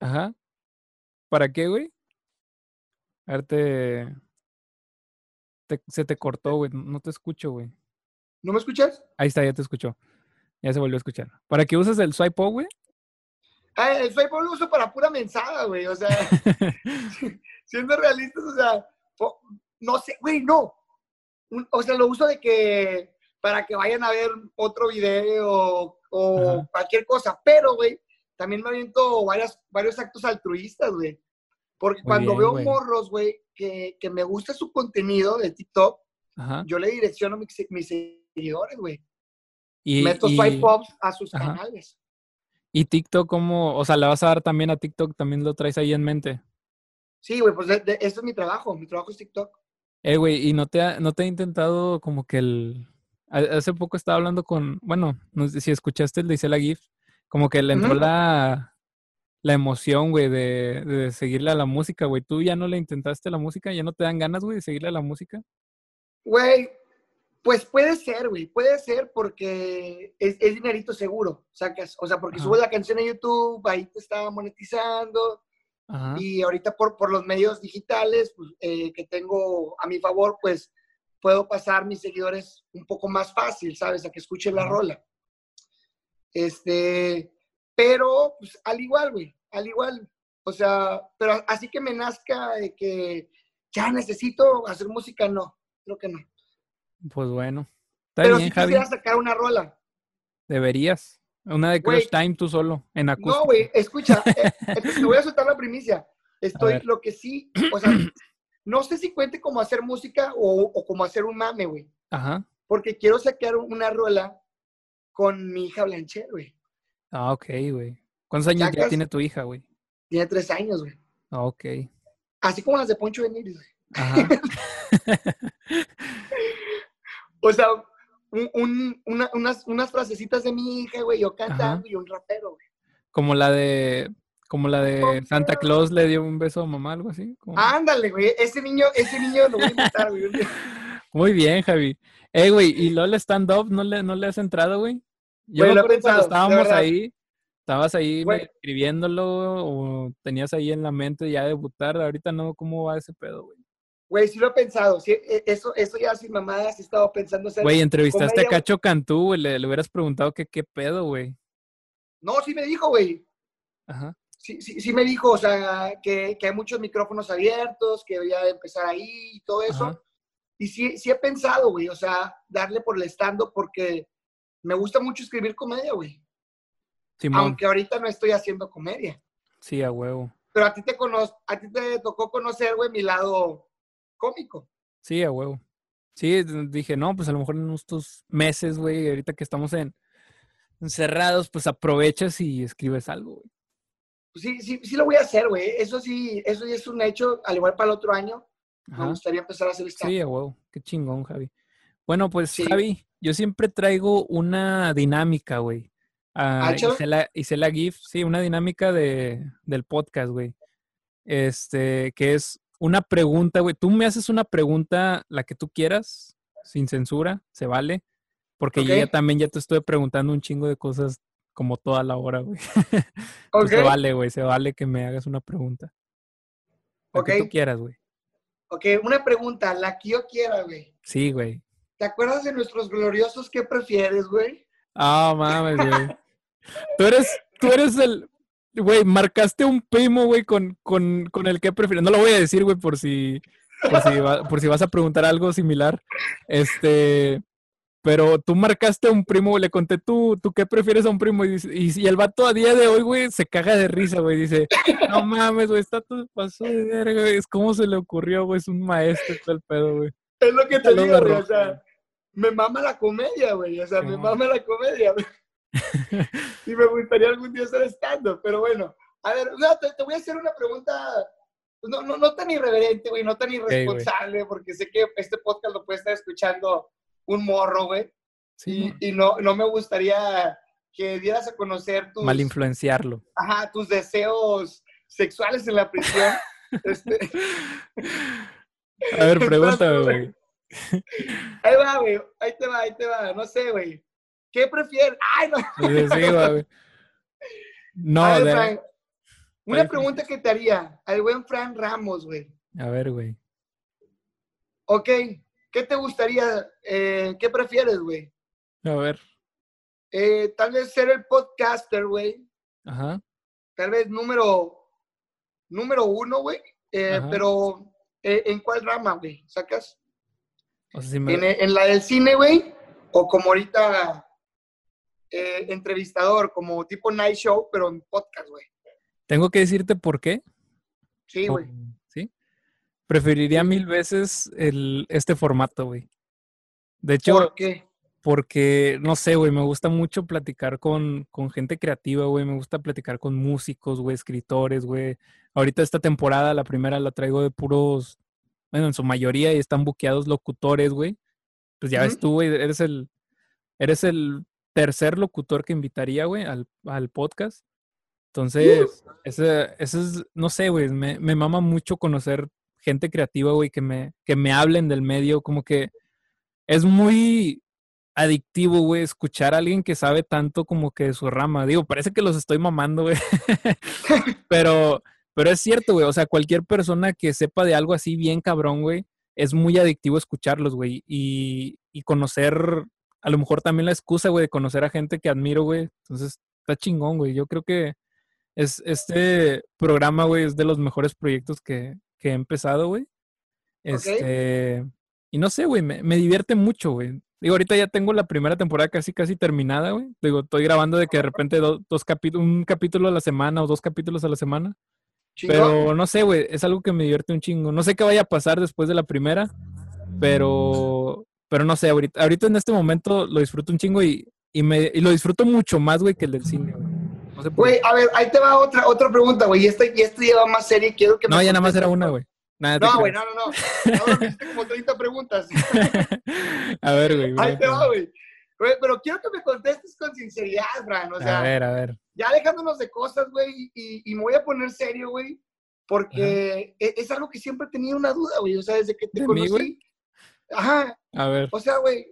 Ajá. ¿Para qué, güey? A ver, te... te... Se te cortó, güey, no te escucho, güey. ¿No me escuchas? Ahí está, ya te escucho. Ya se volvió a escuchar. ¿Para qué usas el swipe up, güey? Ah, el swipe up lo uso para pura mensada, güey. O sea, <laughs> siendo realistas, o sea, no sé, güey, no. O sea, lo uso de que para que vayan a ver otro video o Ajá. cualquier cosa. Pero, güey, también me aviento varias, varios actos altruistas, güey. Porque Muy cuando bien, veo wey. morros, güey, que, que, me gusta su contenido de TikTok, Ajá. yo le direcciono mis, mis seguidores, güey. Y, Meto swipe ups a sus Ajá. canales. ¿Y TikTok cómo? O sea, ¿le vas a dar también a TikTok? ¿También lo traes ahí en mente? Sí, güey, pues de, de, este es mi trabajo. Mi trabajo es TikTok. Eh, güey, ¿y no te, ha, no te ha intentado como que el... Hace poco estaba hablando con... Bueno, no sé si escuchaste el de Isela Gift. Como que le entró uh -huh. la, la emoción, güey, de, de, seguirle a la música, güey. ¿Tú ya no le intentaste la música? ¿Ya no te dan ganas, güey, de seguirle a la música? Güey, pues puede ser, güey, puede ser porque es, es, dinerito seguro, sacas, o sea, porque Ajá. subes la canción a YouTube, ahí te está monetizando, Ajá. y ahorita por, por los medios digitales pues, eh, que tengo a mi favor, pues puedo pasar mis seguidores un poco más fácil, ¿sabes? A que escuchen la rola. Este, pero pues, al igual, güey, al igual. O sea, pero así que me nazca de que ya necesito hacer música, no, creo que no. Pues bueno. Está pero bien, si quisiera sacar una rola. Deberías. Una de Crush Time tú solo, en acústico. No, güey, escucha, eh, <laughs> eh, te voy a soltar la primicia. Estoy, lo que sí, o sea, <clears throat> no sé si cuente como hacer música o, o como hacer un mame, güey. Ajá. Porque quiero sacar una rola con mi hija Blanche, güey. Ah, ok, güey. ¿Cuántos años ya, tiene tu hija, güey? Tiene tres años, güey. Ah, ok. Así como las de Poncho Benítez, güey. Ajá. <laughs> <laughs> o sea, un, unas, unas frasecitas de mi hija, güey, yo cantando y un rapero, güey. Como la de como la de Santa Claus le dio un beso a mamá, algo así. Ándale, güey. Ese niño, ese niño lo voy a invitar, güey. <laughs> Muy bien, Javi. Eh, güey, ¿y LOL stand-up no le, no le has entrado, güey? Yo me acuerdo cuando estábamos ahí, estabas ahí escribiéndolo o tenías ahí en la mente ya debutar. Ahorita no, ¿cómo va ese pedo, güey? Güey, sí lo he pensado. Sí, e, eso, eso ya sin mamadas he estado pensando. Güey, entrevistaste a Cacho Cantú, güey. Le, le, hubieras preguntado que qué pedo, güey. No, sí me dijo, güey. Ajá sí, sí, sí me dijo, o sea, que, que, hay muchos micrófonos abiertos, que voy a empezar ahí y todo eso. Y sí, sí he pensado, güey, o sea, darle por el estando porque me gusta mucho escribir comedia, güey. Aunque ahorita no estoy haciendo comedia. Sí, a huevo. Pero a ti te cono a ti te tocó conocer, güey, mi lado cómico. Sí, a huevo. Sí, dije, no, pues a lo mejor en estos meses, güey, ahorita que estamos en encerrados, pues aprovechas y escribes algo, güey. Pues sí, sí, sí lo voy a hacer, güey. Eso sí, eso sí es un hecho, al igual para el otro año. Me gustaría empezar a hacer esto. Sí, wow, qué chingón, Javi. Bueno, pues Javi, yo siempre traigo una dinámica, güey. Uh, hice, la, hice la GIF, sí, una dinámica de, del podcast, güey. Este, que es una pregunta, güey. Tú me haces una pregunta, la que tú quieras, sin censura, se vale. Porque yo ya también ya te estoy preguntando un chingo de cosas como toda la hora, güey. <laughs> Pues se vale, güey, se vale que me hagas una pregunta. Lo que tú quieras, güey. Ok, una pregunta, la que yo quiera, güey. Sí, güey. ¿Te acuerdas de nuestros gloriosos qué prefieres, güey? Ah, mames, güey. tú eres, tú eres el, güey, marcaste un primo, güey, con, con, con el que prefieres. No lo voy a decir, güey, por si, por si, por si vas a preguntar algo similar. Este, pero tú marcaste a un primo, le conté tú, ¿tú qué prefieres a un primo? Y, y, el vato a día de hoy, güey, se caga de risa, güey. Dice, no mames, güey, está todo pasó de verga, güey. Es como se le ocurrió, güey, es un maestro todo el pedo, güey. Es lo que te digo, güey, o sea, me mama la comedia, güey. O sea, me mama la comedia, güey. <laughs> y me gustaría algún día estar estando, pero bueno. A ver, te, voy a hacer una pregunta pues, no, no, no tan irreverente, güey, no tan irresponsable, porque sé que este podcast lo puede estar escuchando un morro, güey. Sí. Y, no, no me gustaría que dieras a conocer tus... Mal influenciarlo. Ajá, tus deseos sexuales en la prisión. <laughs> este... A ver, <laughs> pregúntame, güey. Ahí va, güey. Ahí te va, ahí te va. No sé, güey. ¿Qué prefieres? ¡Ay, no! Sí, güey. No, de... una pregunta que te haría al buen Fran Ramos, güey. A ver, güey. Ok, ¿Qué te gustaría? Eh, ¿Qué prefieres, güey? A ver. Eh, tal vez ser el podcaster, güey. Ajá. Tal vez número, número uno, güey. Eh, pero, ¿en cuál rama, güey? ¿Sacas? ¿En, la del cine, güey? O como ahorita entrevistador, como tipo night show, pero en podcast, güey. ¿Tengo que decirte por qué? Sí, güey. Preferiría mil veces el, este formato, güey. De hecho, ¿por qué? Porque, no sé, güey, me gusta mucho platicar con, con gente creativa, güey. Me gusta platicar con músicos, güey, escritores, güey. Ahorita esta temporada, la primera la traigo de puros, bueno, en su mayoría y están buqueados locutores, güey. Pues ya ves tú, güey, eres el, eres el tercer locutor que invitaría, güey, al, al podcast. Entonces, ese, ese es, no sé, güey, me, me mama mucho conocer gente creativa, güey, que me, que me hablen del medio, como que es muy adictivo, güey, escuchar a alguien que sabe tanto como que de su rama. Digo, parece que los estoy mamando, güey. <laughs> pero, pero es cierto, güey. O sea, cualquier persona que sepa de algo así bien cabrón, güey, es muy adictivo escucharlos, güey. Y, y conocer a lo mejor también la excusa, güey, de conocer a gente que admiro, güey. Entonces, está chingón, güey. Yo creo que es, este programa, güey, es de los mejores proyectos que, que he empezado, güey. Este, y no sé, güey, me, me divierte mucho, güey. Digo, ahorita ya tengo la primera temporada casi, casi terminada, güey. Digo, estoy grabando de que de repente dos capítulos, un capítulo a la semana o dos capítulos a la semana. Pero no sé, güey, es algo que me divierte un chingo. No sé qué vaya a pasar después de la primera, pero, pero no sé, ahorita, ahorita en este momento lo disfruto un chingo y, y, me, y lo disfruto mucho más, güey, que el del cine, güey. No sé güey, a ver, ahí te va otra, otra pregunta, güey. Y esta, y esta lleva más serie, quiero que No, ya nada más era una, güey. no, güey, no, no, no. Ahora me como 30 preguntas. <laughs> a ver, güey. Ahí te va, güey. Pero quiero que me contestes con sinceridad, Fran. O sea, a ver, a ver. Ya dejándonos de cosas, güey, y, y, me voy a poner serio, güey, porque e, es, algo que siempre he tenido una duda, güey. O sea, desde que te conocí. Ajá. A ver. O sea, güey,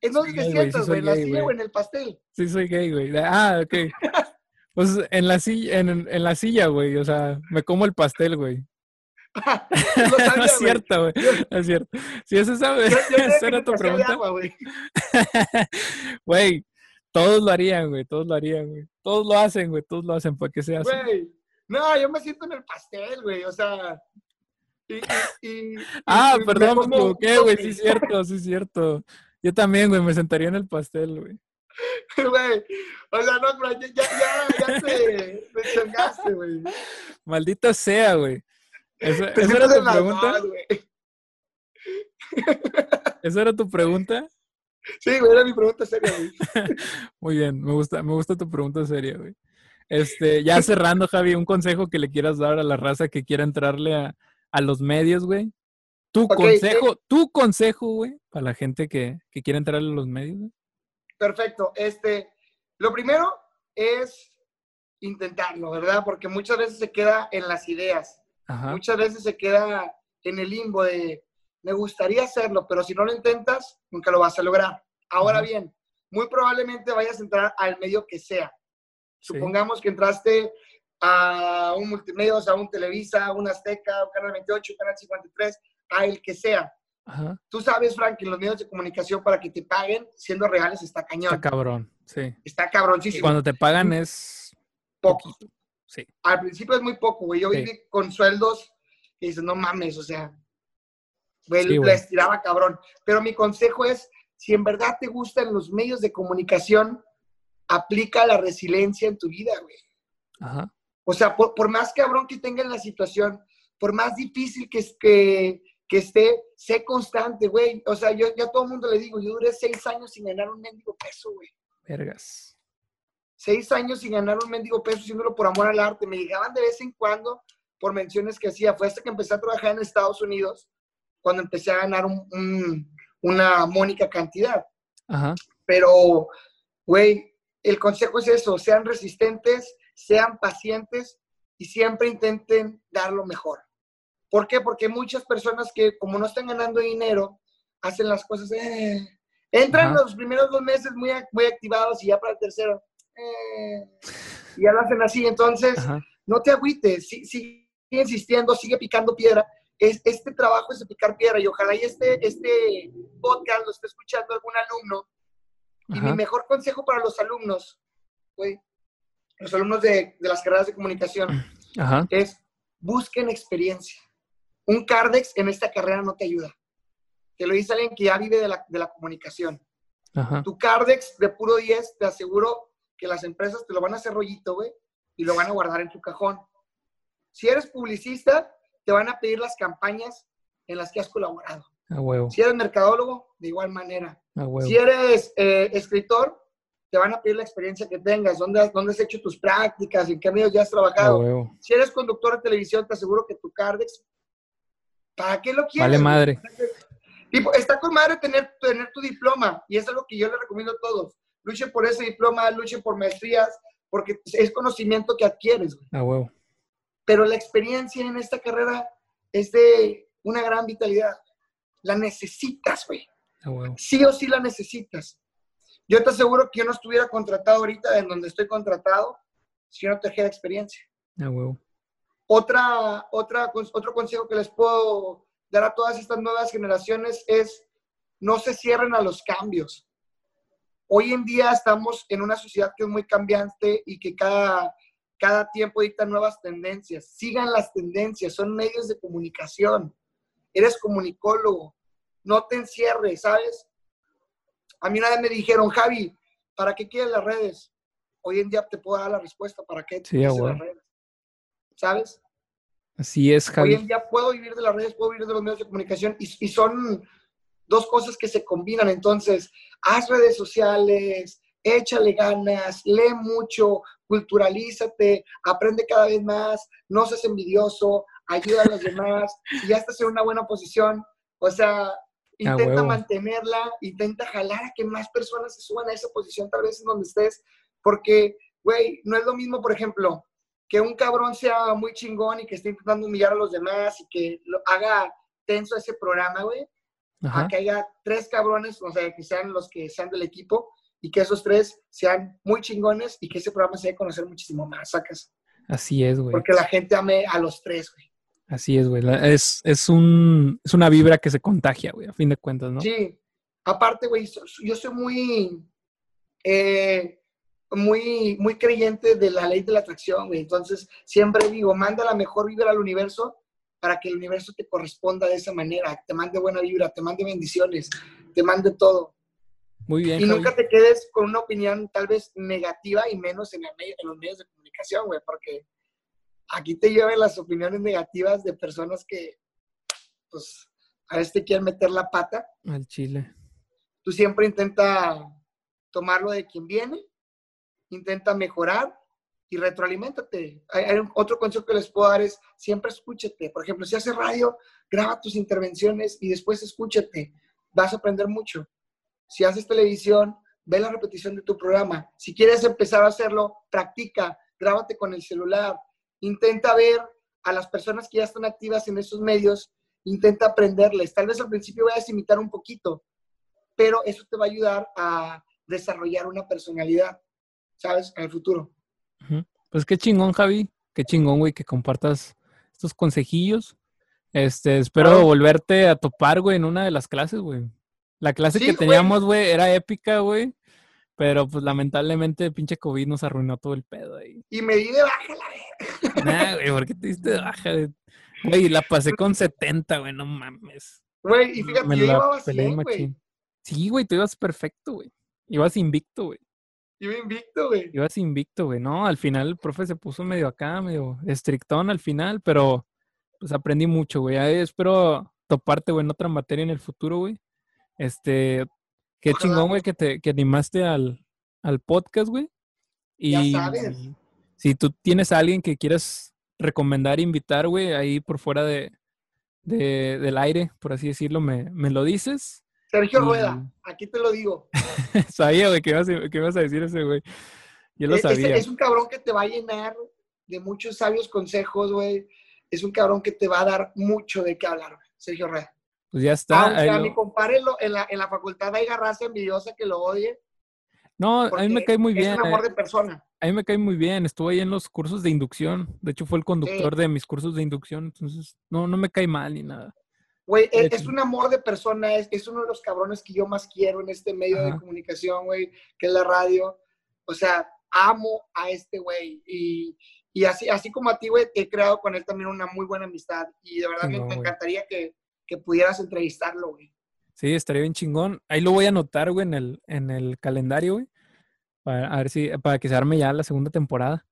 ¿en dónde te sientas, güey? ¿En la silla o en el pastel? Sí, soy gay, güey. Ah, ok. <laughs> pues en la silla, en, en la silla, güey. O sea, me como el pastel, güey. <laughs> <laughs> no es cierto, güey. No es cierto. Si eso sabe, esa era tu pregunta. Güey, todos lo harían, güey. Todos lo harían, güey. Todos lo hacen, güey. Todos lo hacen para que sea Güey, no, yo me siento en el pastel, güey. O sea. Y, y, ah, perdón, me equivoqué, güey. Sí, es cierto, sí, es cierto. Yo también, güey, me sentaría en el pastel, güey. <laughs> Güey, o sea, no, pero ya, ya, ya, te, te chingaste, güey. Maldita sea, güey. ¿Esa, era tu pregunta? <laughs> ¿Esa era tu pregunta? Sí, güey, era mi pregunta seria, güey. <laughs> Muy bien, me gusta, me gusta tu pregunta seria, güey. Este, ya cerrando, Javi, un consejo que le quieras dar a la raza que quiera entrarle a, a los medios, güey. Tu consejo, eh tu consejo, güey, para la gente que, que quiera entrarle a los medios, güey. Perfecto. Este, lo primero es intentarlo, ¿verdad? Porque muchas veces se queda en las ideas. Muchas veces se queda en el limbo de, me gustaría hacerlo, pero si no lo intentas, nunca lo vas a lograr. Ahora bien, muy probablemente vayas a entrar al medio que sea. Supongamos que entraste a un sea, a un Televisa, a un Azteca, un Canal 28, un Canal 53, a el que sea. Tú sabes, Frank, que en los medios de comunicación para que te paguen, siendo reales, está cañón. Está cabrón, sí. Está cabroncísimo. cuando te pagan es... Poco. Sí. Al principio es muy poco, güey. Yo viví con sueldos que dices, no mames, o sea, güey, le estiraba cabrón. Pero mi consejo es, si en verdad te gustan los medios de comunicación, aplica la resiliencia en tu vida, güey. Ajá. O sea, por, más cabrón que tenga la situación, por más difícil que, que, que esté, sé constante, güey. O sea, yo, ya a todo el mundo le digo, yo duré seis años sin ganar un mendigo peso, güey. Vergas seis años sin ganar un mendigo peso haciéndolo por amor al arte. Me llegaban de vez en cuando por menciones que hacía. Fue hasta que empecé a trabajar en Estados Unidos cuando empecé a ganar una mónica cantidad. Ajá. Pero, güey, el consejo es eso, sean resistentes, sean pacientes y siempre intenten dar lo mejor. ¿Por qué? Porque muchas personas que como no están ganando dinero, hacen las cosas, eh, entran los primeros dos meses muy, muy activados y ya para el tercero, y ya lo hacen así. Entonces, no te agüites, sigue insistiendo, sigue picando piedra. Es, este trabajo es de picar piedra y ojalá y este, este podcast lo esté escuchando algún alumno. Y mi mejor consejo para los alumnos, los alumnos de, de, las carreras de comunicación, es busquen experiencia. Un Cardex en esta carrera no te ayuda. Te lo dice alguien que ya vive de la, de la comunicación. Tu Cardex de puro 10, te aseguro que las empresas te lo van a hacer rollito, güey, y lo van a guardar en tu cajón. Si eres publicista, te van a pedir las campañas en las que has colaborado. A huevo. Si eres mercadólogo, de igual manera. Si eres eh, escritor, te van a pedir la experiencia que tengas, dónde has, dónde has hecho tus prácticas, en qué medios ya has trabajado. Si eres conductor de televisión, te aseguro que tu Cardex, ¿para qué lo quieres? Vale madre. Tipo, está con madre tener, tener tu diploma y es algo que yo le recomiendo a todos luchen por ese diploma, luchen por maestrías, porque es conocimiento que adquieres. Güey. Ah, huevo. Pero la experiencia en esta carrera es de una gran vitalidad. La necesitas, güey. Ah, huevo. Sí o sí la necesitas. Yo te aseguro que yo no estuviera contratado ahorita en donde estoy contratado si yo no trajera experiencia. Ah, huevo. Otra, otra, otro consejo que les puedo dar a todas estas nuevas generaciones es no se cierren a los cambios hoy en día estamos en una sociedad que es muy cambiante y que cada, cada tiempo dicta nuevas tendencias. Sigan las tendencias, son medios de comunicación. Eres comunicólogo, no te encierres, ¿sabes? A mí una vez me dijeron, Javi, ¿para qué quieres las redes? Hoy en día te puedo dar la respuesta, ¿para qué sí, quieres las redes? ¿Sabes? Así es, Javi. Hoy en día puedo vivir de las redes, puedo vivir de los medios de comunicación y, y son dos cosas que se combinan. Entonces, haz redes sociales, échale ganas, lee mucho, culturalízate, aprende cada vez más, no seas envidioso, ayuda a los demás, y ya estás en una buena posición, o sea, intenta mantenerla, intenta jalar a que más personas se suban a esa posición tal vez en donde estés, porque, güey, no es lo mismo, por ejemplo, que un cabrón sea muy chingón y que esté intentando humillar a los demás y que lo haga tenso ese programa, güey, a que haya tres cabrones, o sea, que sean los que sean del equipo y que esos tres sean muy chingones y que ese programa se dé a conocer muchísimo más, sacas. Así es, güey. Porque la gente ame a los tres, güey. Así es, güey. Es, es, un, es una vibra que se contagia, güey, a fin de cuentas, ¿no? Sí. Aparte, güey, yo soy muy, eh, muy, muy creyente de la ley de la atracción, güey. Entonces, siempre digo, manda la mejor vibra al universo para que el universo te corresponda de esa manera, te mande buena vibra, te mande bendiciones, te mande todo. Muy bien. Y nunca te quedes con una opinión tal vez negativa y menos en, en los medios de comunicación, güey, porque aquí te llevan las opiniones negativas de personas que, pues, a veces te quieren meter la pata. Al chile. Tú siempre intenta tomarlo de quien viene, intenta mejorar y retroalimentate. Hay, otro consejo que les puedo dar es siempre escúchate. Por ejemplo, si haces radio, graba tus intervenciones y después escúchate. Vas a aprender mucho. Si haces televisión, ve la repetición de tu programa. Si quieres empezar a hacerlo, practica, grábate con el celular. Intenta ver a las personas que ya están activas en esos medios, intenta aprenderles. Tal vez al principio vayas a imitar un poquito, pero eso te va a ayudar a desarrollar una personalidad, ¿sabes? En el futuro. Pues qué chingón, Javi. Qué chingón, güey, que compartas estos consejillos. Este, espero volverte a topar, güey, en una de las clases, güey. La clase que teníamos, güey, era épica, güey. Pero pues lamentablemente pinche COVID nos arruinó todo el pedo ahí. Y me di de baja la Nah, güey, ¿por qué te diste de baja? Güey, la pasé con 70, güey, no mames. Güey, y fíjate, yo iba así, güey. Sí, güey, tú ibas perfecto, güey. Ibas invicto, güey. Iba invicto, güey. Ibas invicto, güey. No, al final el profe se puso medio acá, medio estrictón al final, pero pues aprendí mucho, güey. espero toparte, güey, en otra materia en el futuro, güey. Este, qué chingón, güey, que te que animaste al, al podcast, güey. Y ya sabes. si tú tienes a alguien que quieras recomendar, invitar, güey, ahí por fuera de, de, del aire, por así decirlo, me, me lo dices. Sergio Rueda, aquí te lo digo. <laughs> sabía, güey, que ibas, ibas, a decir ese, güey. Yo lo sabía. Es, un cabrón que te va a llenar de muchos sabios consejos, güey. Es un cabrón que te va a dar mucho de qué hablar, güey. Sergio Rueda. Pues ya está. Aunque a mi compadre en la, en la facultad hay raza envidiosa que lo odie. No, a mí me cae muy bien. Es un amor eh. de persona. A mí me cae muy bien. Estuve ahí en los cursos de inducción. De hecho, fue el conductor de mis cursos de inducción. Entonces, no, no me cae mal ni nada. Güey, e, es, un amor de persona, es, es, uno de los cabrones que yo más quiero en este medio de comunicación, güey, que es la radio. O sea, amo a este güey. Y, y, así, así como a ti, güey, he creado con él también una muy buena amistad. Y de verdad me, encantaría que, que, pudieras entrevistarlo, güey. Sí, estaría bien chingón. Ahí lo voy a anotar, güey, en el, en el calendario, güey. Para, a ver si, para que se arme ya la segunda temporada.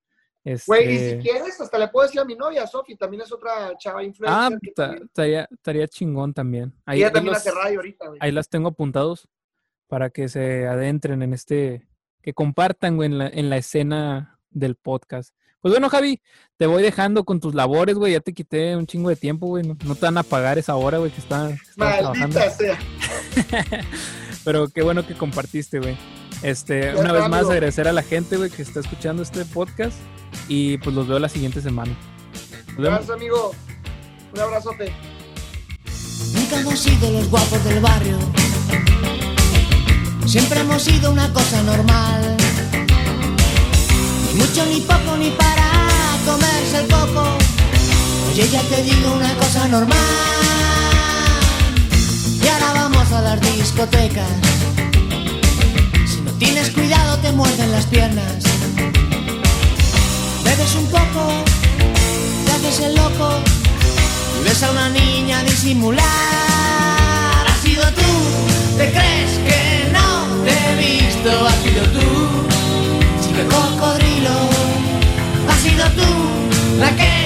Güey, y si este quieres, hasta le puedo decir a mi novia, Sofi, también es otra chava influencer. Ah, estaría, chingón también. Ahí, Ella también hace radio ahorita, güey. Ahí las tengo apuntados para que se adentren en este, que compartan, güey, en la, en la escena del podcast. Pues bueno, Javi, te voy dejando con tus labores, güey. Ya te quité un chingo de tiempo, güey. No, te van a pagar esa hora, güey, que están trabajando. Sea. <laughs> Pero qué bueno que compartiste, güey. Este, una vez más agradecer a la gente, güey, que está escuchando este podcast. Y pues los veo la siguiente semana. Gracias, amigo. Un abrazote. Nunca hemos sido los guapos del barrio. Siempre hemos sido una cosa normal mucho ni poco ni para comerse el coco. Oye, ya te digo una cosa normal. Y ahora vamos a las discotecas. Si no tienes cuidado te muerden las piernas. Bebes un poco, te haces el loco. Y ves a una niña disimular. ha sido tú, te crees que no te he visto. ha sido tú, chico coco sido tú la que